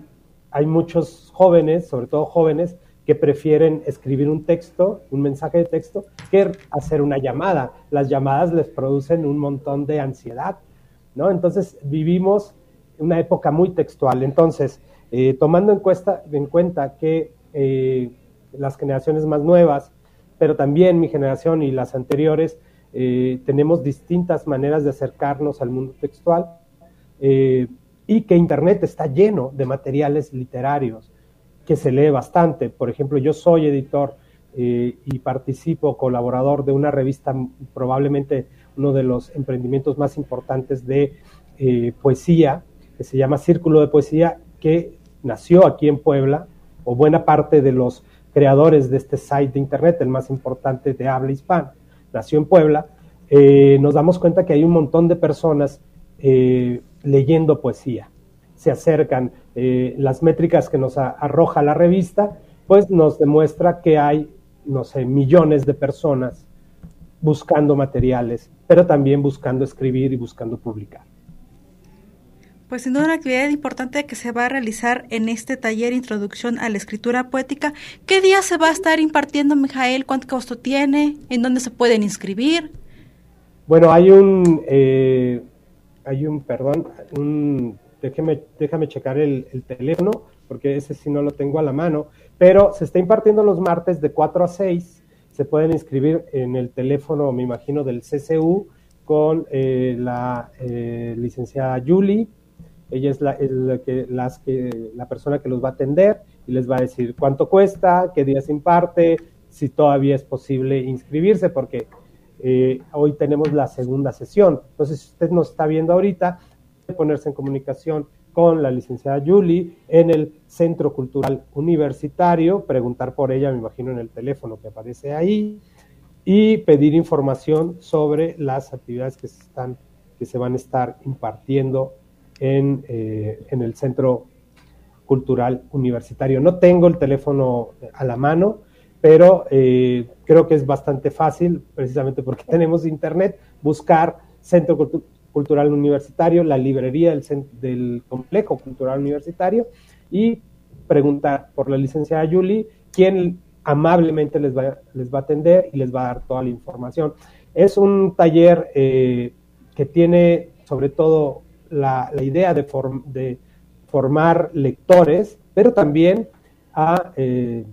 Speaker 4: hay muchos jóvenes, sobre todo jóvenes, que prefieren escribir un texto, un mensaje de texto, que hacer una llamada. Las llamadas les producen un montón de ansiedad, ¿no? Entonces vivimos una época muy textual. Entonces, eh, tomando en, en cuenta que eh, las generaciones más nuevas, pero también mi generación y las anteriores, eh, tenemos distintas maneras de acercarnos al mundo textual eh, y que Internet está lleno de materiales literarios que se lee bastante. Por ejemplo, yo soy editor eh, y participo, colaborador de una revista, probablemente uno de los emprendimientos más importantes de poesía, que se llama Círculo de Poesía, que nació aquí en Puebla, o buena parte de los creadores de este site de internet, el más importante de habla hispana, nació en Puebla, eh, nos damos cuenta que hay un montón de personas eh, leyendo poesía. Se acercan, las métricas que nos arroja la revista, pues nos demuestra que hay, no sé, millones de personas buscando materiales, pero también buscando escribir y buscando publicar.
Speaker 2: Pues sin duda una actividad importante que se va a realizar en este taller Introducción a la Escritura Poética. ¿Qué día se va a estar impartiendo, Mijael? ¿Cuánto costo tiene? ¿En dónde se pueden inscribir?
Speaker 4: Bueno, hay un, eh, hay un, perdón, un, déjeme, déjame checar el, el, teléfono, porque ese sí no lo tengo a la mano, pero se está impartiendo los martes de 4 a 6. Se pueden inscribir en el teléfono, me imagino, del CCU con eh, la eh, licenciada Julie ella es, la, que, las que, la persona que los va a atender y les va a decir cuánto cuesta, qué día se imparte, si todavía es posible inscribirse, porque eh, hoy tenemos la segunda sesión. Entonces, si usted nos está viendo ahorita, ponerse en comunicación con la licenciada Julie en el Centro Cultural Universitario, preguntar por ella, me imagino en el teléfono que aparece ahí, y pedir información sobre las actividades que están, que se van a estar impartiendo eh, en, el Centro Cultural Universitario. No tengo el teléfono a la mano, pero eh, creo que es bastante fácil, precisamente porque tenemos internet, buscar Centro Cultural Universitario, la librería del, Complejo Cultural Universitario y preguntar por la licenciada Julie, quien amablemente les va, les va a atender y les va a dar toda la información. Es un taller eh, que tiene sobre todo la, idea de, de, formar lectores, pero también a eh,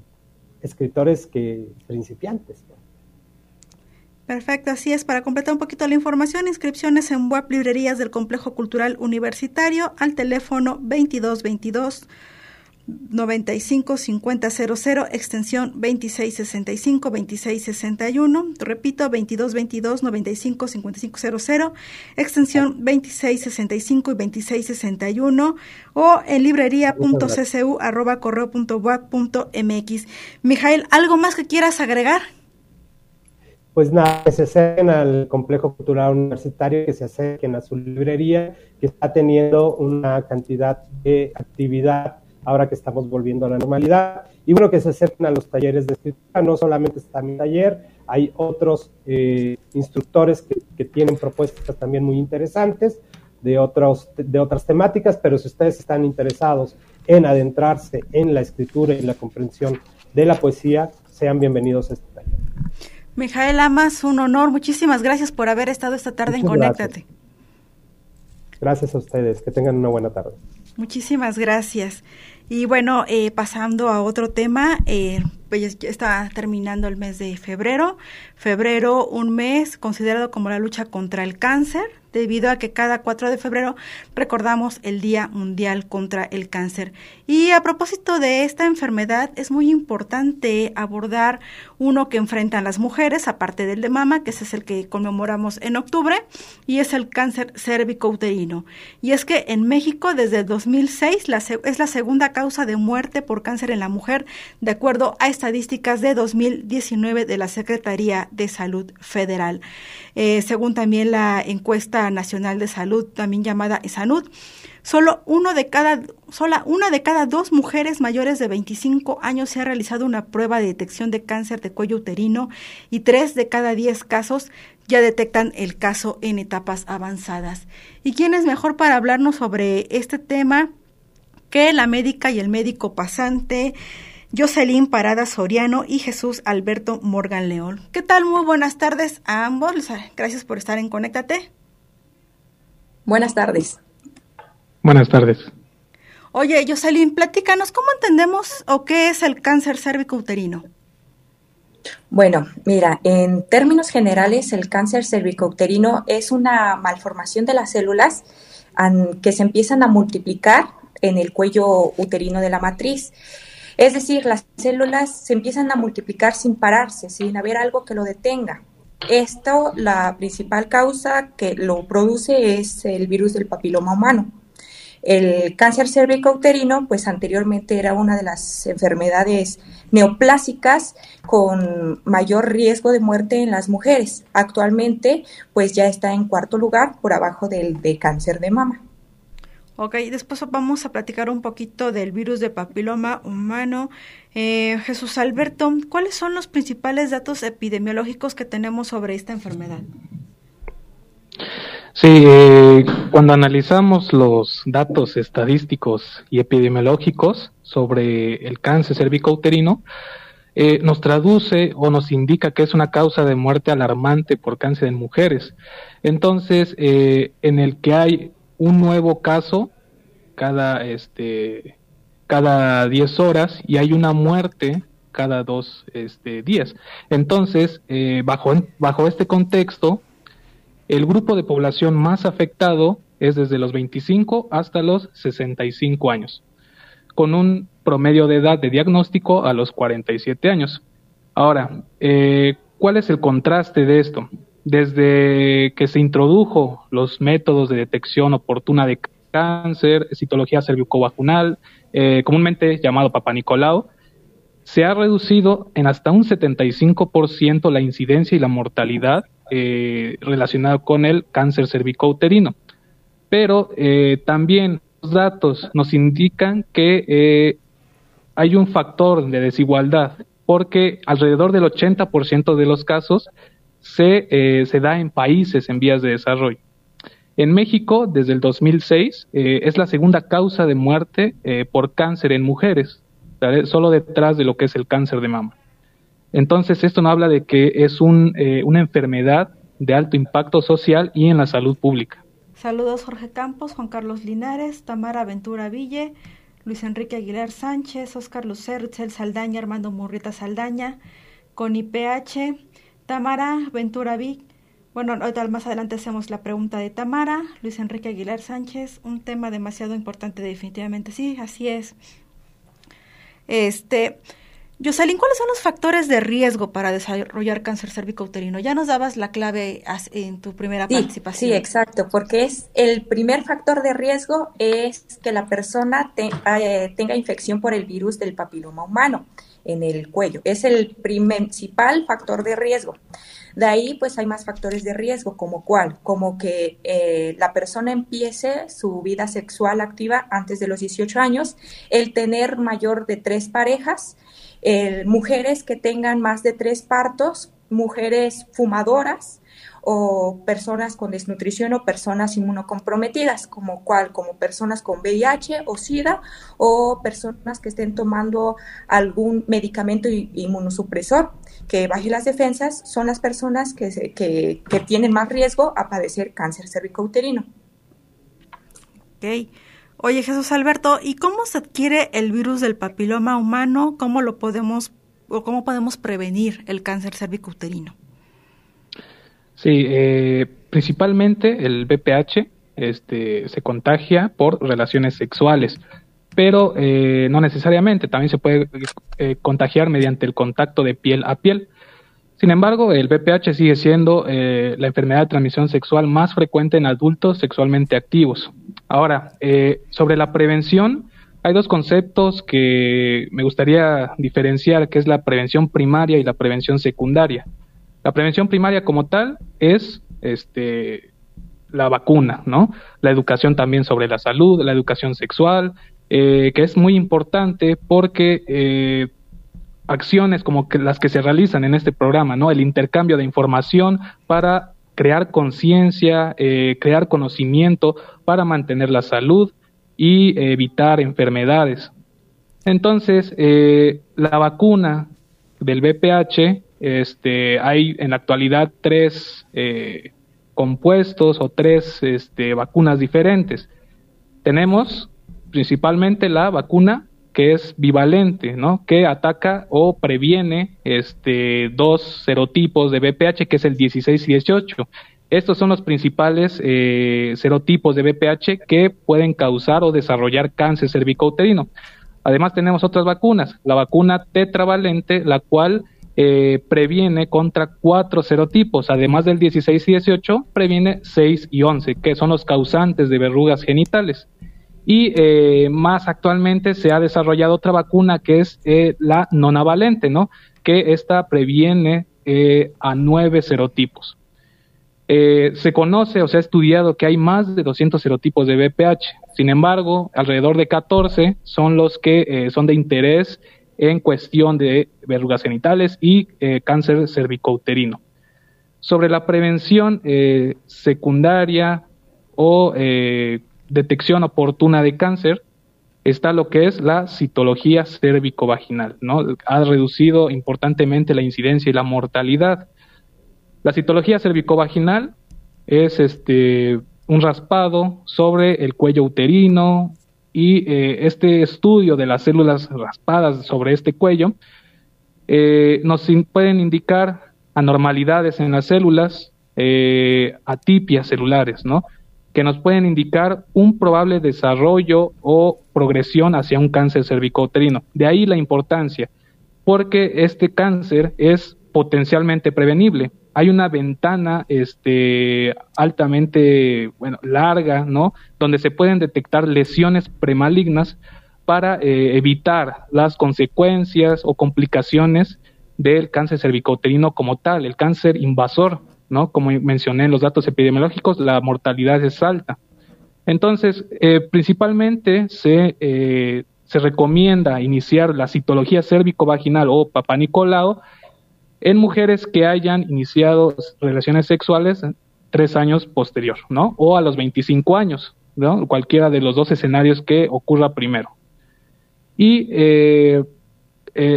Speaker 4: escritores que principiantes.
Speaker 2: Perfecto, así es. Para completar un poquito la información, inscripciones en web librerías del Complejo Cultural Universitario al teléfono 2222 95 50 00, extensión 2665 2661. Repito, 22 22 95 55 00, extensión 2665 y 2661 o en librería.ccu arroba correo punto punto mx. Mijael, ¿algo más que quieras agregar?
Speaker 4: Pues nada, que se acerquen al complejo cultural universitario, que se acerquen a su librería, que está teniendo una cantidad de actividad ahora que estamos volviendo a la normalidad. Y bueno, que se acerquen a los talleres de escritura, no solamente está mi taller, hay otros eh, instructores que, que, tienen propuestas también muy interesantes de, otros, de otras temáticas, pero si ustedes están interesados en adentrarse en la escritura y la comprensión de la poesía, sean bienvenidos a este taller.
Speaker 2: Mijael Amas, un honor. Muchísimas gracias por haber estado esta tarde en Conéctate.
Speaker 4: gracias a ustedes. Que tengan una buena tarde.
Speaker 2: Muchísimas gracias. Y bueno, eh, pasando a otro tema, eh, pues ya está terminando el mes de febrero. Febrero, un mes considerado como la lucha contra el cáncer debido a que cada 4 de febrero recordamos el Día Mundial contra el Cáncer. Y a propósito de esta enfermedad, es muy importante abordar uno que enfrentan las mujeres, aparte del de mama, que ese es el que conmemoramos en octubre, y es el cáncer cérvico-uterino. Y es que en México, desde 2006, la, es la segunda causa de muerte por cáncer en la mujer, de acuerdo a estadísticas de 2019 de la Secretaría de Salud Federal. Eh, según también la encuesta nacional de salud, también llamada ESANUD, solo uno de cada, sola una de cada dos mujeres mayores de 25 años se ha realizado una prueba de detección de cáncer de cuello uterino y tres de cada diez casos ya detectan el caso en etapas avanzadas. ¿Y quién es mejor para hablarnos sobre este tema que la médica y el médico pasante? Jocelyn Parada Soriano y Jesús Alberto Morgan León. ¿Qué tal? Muy buenas tardes a ambos. Gracias por estar en Conéctate.
Speaker 5: Buenas tardes.
Speaker 6: Buenas tardes.
Speaker 2: Oye, Jocelyn, platícanos, ¿cómo entendemos o qué es el cáncer cérvico-uterino?
Speaker 5: Bueno, mira, en términos generales, el cáncer cérvico-uterino es una malformación de las células que se empiezan a multiplicar en el cuello uterino de la matriz. Es decir, las células se empiezan a multiplicar sin pararse, sin haber algo que lo detenga. Esto, la principal causa que lo produce es el virus del papiloma humano. El cáncer cervicouterino, pues anteriormente era una de las enfermedades neoplásicas con mayor riesgo de muerte en las mujeres. Actualmente, pues ya está en cuarto lugar por abajo del de cáncer de mama.
Speaker 2: Ok, después vamos a platicar un poquito del virus de papiloma humano. Eh, Jesús Alberto, ¿cuáles son los principales datos epidemiológicos que tenemos sobre esta enfermedad?
Speaker 6: Sí, eh, cuando analizamos los datos estadísticos y epidemiológicos sobre el cáncer cervicouterino, eh, nos traduce o nos indica que es una causa de muerte alarmante por cáncer en mujeres. Entonces, en el que hay un nuevo caso cada, este, cada 10 horas y hay una muerte cada dos este, días. Entonces, eh, bajo, bajo este contexto, el grupo de población más afectado es desde los 25 hasta los 65 años, con un promedio de edad de diagnóstico a los 47 años. Ahora, eh, ¿cuál es el contraste de esto? Desde que se introdujo los métodos de detección oportuna de cáncer, citología cervicovajunal, eh, comúnmente llamado Papa Nicolau, se ha reducido en hasta un 75% la incidencia y la mortalidad eh, relacionada con el cáncer cervicouterino. Pero eh, también los datos nos indican que eh, hay un factor de desigualdad, porque alrededor del 80% de los casos se, eh, se da en países en vías de desarrollo. En México, desde el 2006, eh, es la segunda causa de muerte eh, por cáncer en mujeres, solo detrás de lo que es el cáncer de mama. Entonces, esto no habla de que es un, una enfermedad de alto impacto social y en la salud pública.
Speaker 2: Saludos Jorge Campos, Juan Carlos Linares, Tamara Ventura Ville, Luis Enrique Aguilar Sánchez, Oscar Lucero, Itzel Saldaña, Armando Murrita Saldaña, con IPH, Tamara Ventura Vic. Bueno, más adelante hacemos la pregunta de Tamara, Luis Enrique Aguilar Sánchez, un tema demasiado importante definitivamente. Sí, así es. Este, Jocelyn, ¿cuáles son los factores de riesgo para desarrollar cáncer cervicouterino? Ya nos dabas la clave en tu primera participación.
Speaker 5: Sí, exacto, porque es el primer factor de riesgo es que la persona eh, tenga infección por el virus del papiloma humano en el cuello. Es el principal factor de riesgo. De ahí, pues hay más factores de riesgo, como cuál, como que eh, la persona empiece su vida sexual activa antes de los 18 años, el tener mayor de tres parejas, mujeres que tengan más de tres partos, mujeres fumadoras, o personas con desnutrición o personas inmunocomprometidas, como cual, como personas con VIH o SIDA o personas que estén tomando algún medicamento inmunosupresor que baje las defensas, son las personas que, que, que tienen más riesgo a padecer cáncer cervicouterino.
Speaker 2: Ok. Oye, Jesús Alberto, ¿y cómo se adquiere el virus del papiloma humano? ¿Cómo lo podemos o cómo podemos prevenir el cáncer cervicouterino?
Speaker 6: Sí, eh, principalmente el BPH este, se contagia por relaciones sexuales, pero eh, no necesariamente, también se puede eh, contagiar mediante el contacto de piel a piel. Sin embargo, el BPH sigue siendo la enfermedad de transmisión sexual más frecuente en adultos sexualmente activos. Ahora, sobre la prevención, hay dos conceptos que me gustaría diferenciar, que es la prevención primaria y la prevención secundaria. La prevención primaria como tal es este, la vacuna, ¿no? La educación también sobre la salud, la educación sexual, eh, que es muy importante porque eh, acciones como las que se realizan en este programa, ¿no? El intercambio de información para crear conciencia, eh, crear conocimiento para mantener la salud y evitar enfermedades. Entonces, la vacuna del BPH este, hay en la actualidad tres eh, compuestos o tres este, vacunas diferentes. Tenemos principalmente la vacuna que es bivalente, ¿no? Que ataca o previene este, dos serotipos de BPH, que es el 16 y 18. Estos son los principales eh, serotipos de BPH que pueden causar o desarrollar cáncer cervicouterino. Además tenemos otras vacunas, la vacuna tetravalente, la cual eh, previene contra cuatro serotipos, además del 16 y 18, previene 6 y 11, que son los causantes de verrugas genitales. Y eh, más actualmente se ha desarrollado otra vacuna que es eh, la nonavalente, ¿no? Que esta previene a nueve serotipos. se conoce o se ha estudiado que hay más de 200 serotipos de BPH. Sin embargo, alrededor de 14 son los que son de interés en cuestión de verrugas genitales y cáncer cervicouterino. Sobre la prevención secundaria o detección oportuna de cáncer está lo que es la citología cérvico-vaginal, ¿no? Ha reducido importantemente la incidencia y la mortalidad. La citología cérvico-vaginal es este un raspado sobre el cuello uterino y eh, este estudio de las células raspadas sobre este cuello eh, nos pueden indicar anormalidades en las células, eh, atipias celulares, ¿no? que nos pueden indicar un probable desarrollo o progresión hacia un cáncer cervicouterino. De ahí la importancia, porque este cáncer es potencialmente prevenible. Hay una ventana este, altamente larga, ¿no? Donde se pueden detectar lesiones premalignas para eh, evitar las consecuencias o complicaciones del cáncer cervicouterino como tal, el cáncer invasor ¿no? Como mencioné en los datos epidemiológicos, la mortalidad es alta. Entonces, eh, principalmente se, eh, se recomienda iniciar la citología cérvico-vaginal o papanicolao en mujeres que hayan iniciado relaciones sexuales tres años posterior, ¿no? O a los 25 años, ¿no? Cualquiera de los dos escenarios que ocurra primero. Y eh,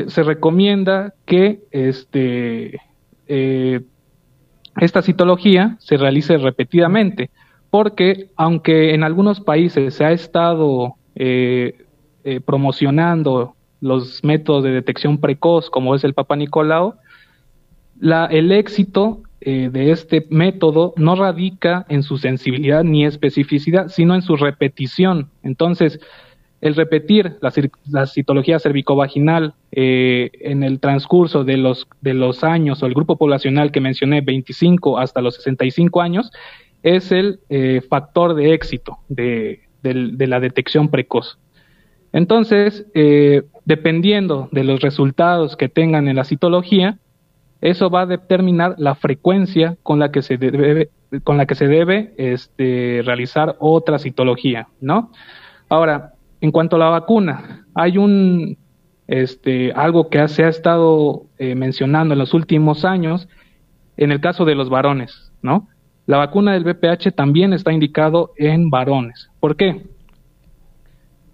Speaker 6: se recomienda que este, esta citología se realice repetidamente, porque aunque en algunos países se ha estado eh, eh, promocionando los métodos de detección precoz, como es el Papa Nicolau, la, el éxito eh, de este método no radica en su sensibilidad ni especificidad, sino en su repetición. Entonces, el repetir la, citología cervicovaginal eh, en el transcurso de los, de los años o el grupo poblacional que mencioné, 25 hasta los 65 años, es el eh, factor de éxito de, la detección precoz. Entonces, eh, dependiendo de los resultados que tengan en la citología, eso va a determinar la frecuencia con la que se debe, con la que se debe este, realizar otra citología, ¿no? Ahora, en cuanto a la vacuna, hay un este, algo que se ha estado eh, mencionando en los últimos años en el caso de los varones, ¿no? La vacuna del VPH también está indicado en varones. ¿Por qué?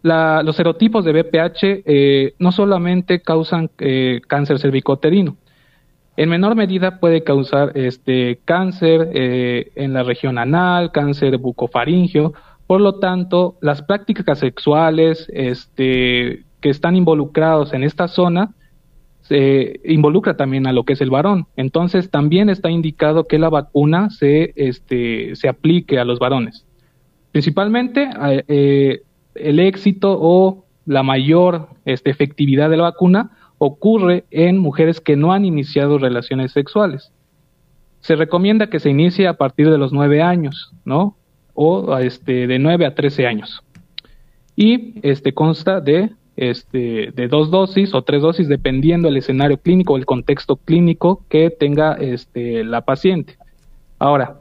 Speaker 6: los serotipos de VPH eh, no solamente causan eh, cáncer cervicoterino, en menor medida puede causar este cáncer en la región anal, cáncer bucofaringio por lo tanto, las prácticas sexuales este, que están involucrados en esta zona se involucra también a lo que es el varón. Entonces, también está indicado que la vacuna se, este, se aplique a los varones. Principalmente, eh, el éxito o la mayor este, efectividad de la vacuna ocurre en mujeres que no han iniciado relaciones sexuales. Se recomienda que se inicie a partir de los nueve años, ¿no? o este, de 9 a 13 años. Y este, consta de, este, de dos dosis o tres dosis dependiendo del escenario clínico o el contexto clínico que tenga la paciente. Ahora,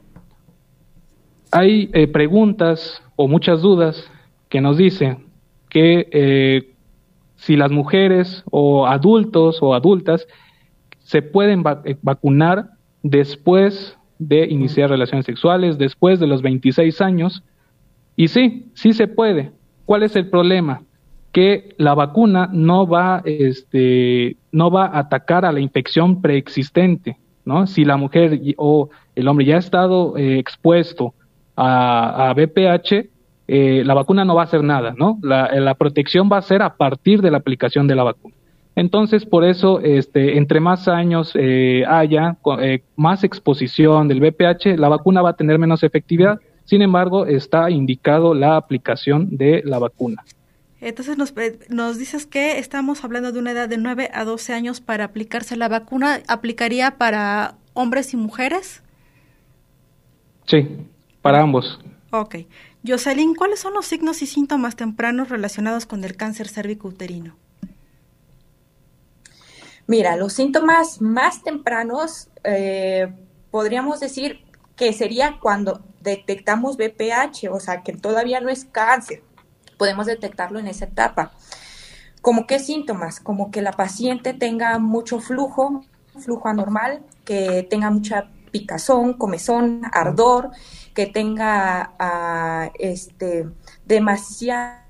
Speaker 6: hay eh, preguntas o muchas dudas que nos dicen que eh, si las mujeres o adultos o adultas se pueden eh, vacunar después de iniciar relaciones sexuales después de los 26 años. Y sí, sí se puede. ¿Cuál es el problema? Que la vacuna no va, este, no va a atacar a la infección preexistente, ¿no? Si la mujer o el hombre ya ha estado eh, expuesto a, a BPH, eh, la vacuna no va a hacer nada, ¿no? La, la protección va a ser a partir de la aplicación de la vacuna. Entonces, por eso, este, entre más años eh, haya, eh, más exposición del VPH, la vacuna va a tener menos efectividad. Sin embargo, está indicado la aplicación de la vacuna.
Speaker 2: Entonces nos, eh, nos dices que estamos hablando de una edad de 9 a 12 años para aplicarse la vacuna. ¿Aplicaría para hombres y mujeres?
Speaker 6: Sí, para ambos.
Speaker 2: Ok. Jocelyn, ¿cuáles son los signos y síntomas tempranos relacionados con el cáncer cérvico-uterino?
Speaker 5: Mira, los síntomas más tempranos eh, podríamos decir que sería cuando detectamos BPH, o sea, que todavía no es cáncer. Podemos detectarlo en esa etapa. ¿Como qué síntomas? Como que la paciente tenga mucho flujo, flujo anormal, que tenga mucha picazón, comezón, ardor, que tenga uh, este, demasiado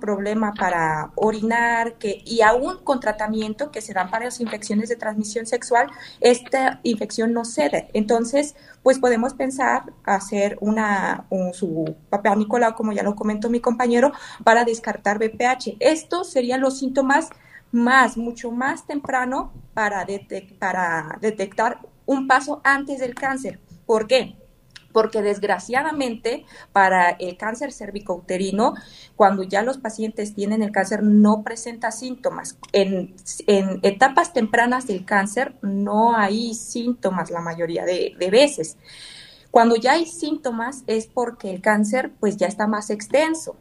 Speaker 5: problema para orinar que, y aún con tratamiento que se dan para las infecciones de transmisión sexual, esta infección no cede. Entonces, pues podemos pensar hacer una, un, su papel Nicolau, como ya lo comentó mi compañero, para descartar BPH. Estos serían los síntomas más, mucho más temprano para, para detectar un paso antes del cáncer. ¿Por qué? Porque desgraciadamente para el cáncer cervicouterino, cuando ya los pacientes tienen el cáncer, no presenta síntomas. En, etapas tempranas del cáncer no hay síntomas la mayoría de, de veces. Cuando ya hay síntomas es porque el cáncer pues ya está más extenso.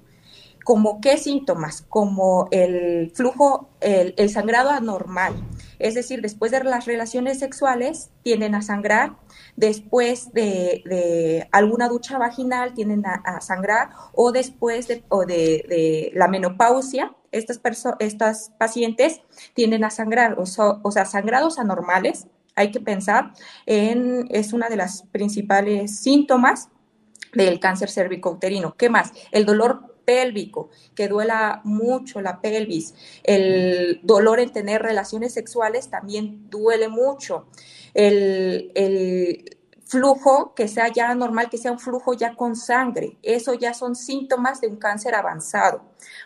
Speaker 5: ¿Como qué síntomas? Como el flujo, el, sangrado anormal. Es decir, después de las relaciones sexuales tienden a sangrar, después de, alguna ducha vaginal tienden a, sangrar o después de, o de, la menopausia, estas, estas pacientes tienden a sangrar, o, o sea, sangrados anormales, hay que pensar en, es una de las principales síntomas del cáncer cervicouterino. ¿Qué más? El dolor pélvico, que duela mucho la pelvis. El dolor en tener relaciones sexuales también duele mucho. El, flujo que sea ya normal, que sea un flujo ya con sangre. Eso ya son síntomas de un cáncer avanzado,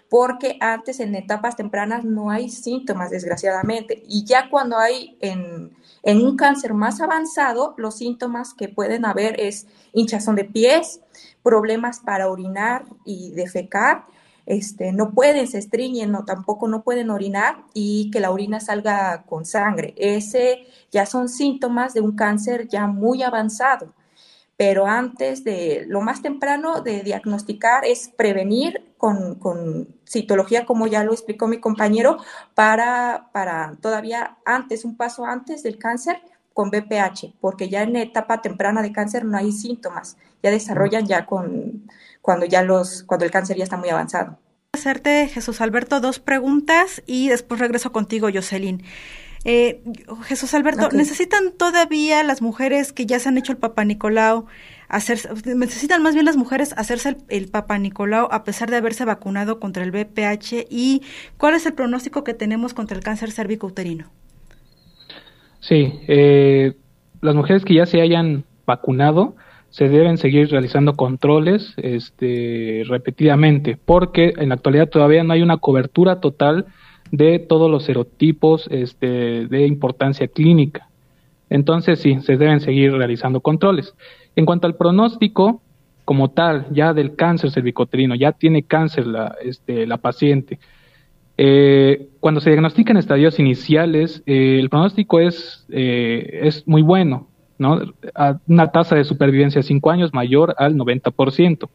Speaker 5: porque antes en etapas tempranas no hay síntomas, desgraciadamente. Y ya cuando hay en, en un cáncer más avanzado, los síntomas que pueden haber es hinchazón de pies, problemas para orinar y defecar, este, no pueden, se estriñen, no, tampoco no pueden orinar y que la orina salga con sangre. Ese ya son síntomas de un cáncer ya muy avanzado. Pero antes de lo más temprano de diagnosticar es prevenir con, con citología, como ya lo explicó mi compañero, para, para todavía antes, un paso antes del cáncer, con BPH, porque ya en etapa temprana de cáncer no hay síntomas, ya desarrollan ya con cuando ya los cuando el cáncer ya está muy avanzado.
Speaker 2: Hacerte Jesús Alberto dos preguntas y después regreso contigo, Jocelyn. Eh, Jesús Alberto, ¿necesitan todavía las mujeres que ya se han hecho el Papa Nicolau hacer, necesitan más bien las mujeres hacerse el, el Papa Nicolau a pesar de haberse vacunado contra el BPH y cuál es el pronóstico que tenemos contra el cáncer cervicouterino?
Speaker 6: Sí, eh, las mujeres que ya se hayan vacunado se deben seguir realizando controles este, repetidamente, porque en la actualidad todavía no hay una cobertura total de todos los serotipos este, de importancia clínica. Entonces sí, se deben seguir realizando controles. En cuanto al pronóstico, como tal, ya del cáncer cervicoterino, ya tiene cáncer la, este, paciente, eh, cuando se diagnostican estadios iniciales, eh, el pronóstico es, eh, es muy bueno, ¿no? una tasa de supervivencia a 5 años mayor al 90%.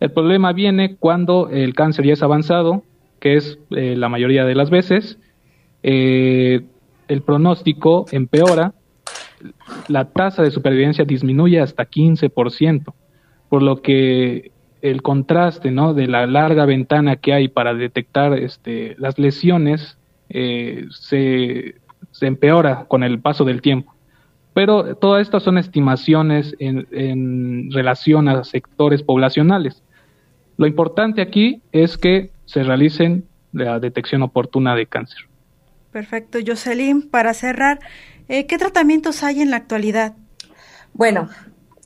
Speaker 6: El problema viene cuando el cáncer ya es avanzado, que es la mayoría de las veces, el pronóstico empeora, la tasa de supervivencia disminuye hasta 15%, por lo que el contraste ¿no? de la larga ventana que hay para detectar este, las lesiones eh, se, empeora con el paso del tiempo. Pero todas estas son estimaciones en, en relación a sectores poblacionales. Lo importante aquí es que se realicen la detección oportuna de cáncer.
Speaker 2: Perfecto. Jocelyn, para cerrar, eh, ¿qué tratamientos hay en la actualidad?
Speaker 5: Bueno,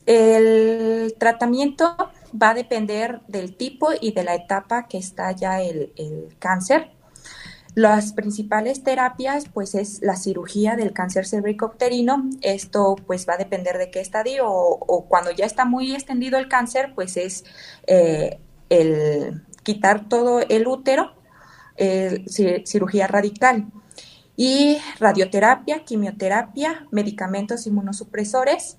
Speaker 5: el tratamiento va a depender del tipo y de la etapa que está ya el, cáncer. Las principales terapias, pues, es la cirugía del cáncer cervicouterino. Esto, pues, va a depender de qué estadio o, cuando ya está muy extendido el cáncer, pues, es eh, el quitar todo el útero, cirugía radical. Y radioterapia, quimioterapia, medicamentos inmunosupresores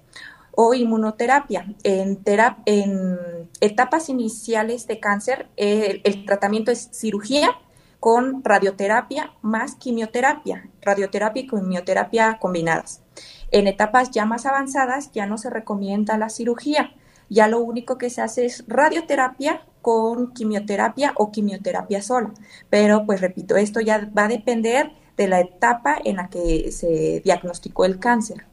Speaker 5: o inmunoterapia. En, en etapas iniciales de cáncer, el tratamiento es cirugía con radioterapia más quimioterapia, radioterapia y quimioterapia combinadas. En etapas ya más avanzadas ya no se recomienda la cirugía, ya lo único que se hace es radioterapia con quimioterapia o quimioterapia sola. Pero pues repito, esto ya va a depender de la etapa en la que se diagnosticó el cáncer.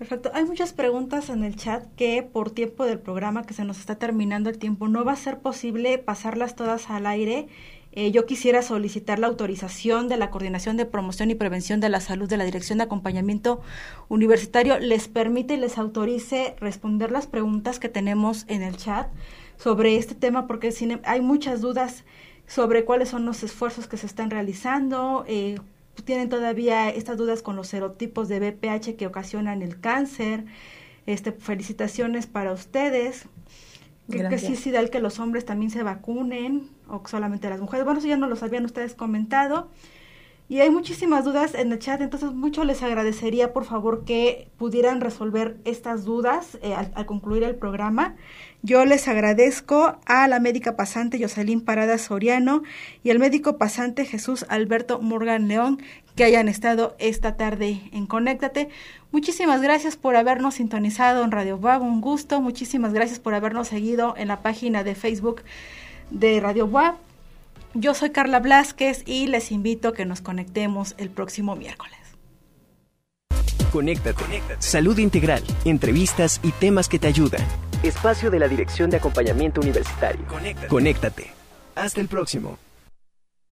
Speaker 2: Perfecto. Hay muchas preguntas en el chat que por tiempo del programa que se nos está terminando el tiempo no va a ser posible pasarlas todas al aire. Eh, yo quisiera solicitar la autorización de la Coordinación de Promoción y Prevención de la Salud de la Dirección de Acompañamiento Universitario. Les permite y les autorice responder las preguntas que tenemos en el chat sobre este tema porque hay muchas dudas sobre cuáles son los esfuerzos que se están realizando, eh, tienen todavía estas dudas con los serotipos de BPH que ocasionan el cáncer. Este, felicitaciones para ustedes. Que, sí es ideal que los hombres también se vacunen o solamente las mujeres. Bueno, eso ya no los habían ustedes comentado. Y hay muchísimas dudas en el chat, entonces mucho les agradecería por favor que pudieran resolver estas dudas eh, al, concluir el programa. Yo les agradezco a la médica pasante Jocelyn Parada Soriano y al médico pasante Jesús Alberto Morgan León que hayan estado esta tarde en Conéctate. Muchísimas gracias por habernos sintonizado en Radio WAB, un gusto. Muchísimas gracias por habernos seguido en la página de Facebook de Radio WAB. Yo soy Carla Blasquez y les invito a que nos conectemos el próximo miércoles.
Speaker 1: Conéctate. Salud integral, entrevistas y temas que te ayudan. Espacio de la Dirección de Acompañamiento Universitario. Conéctate. Hasta el próximo.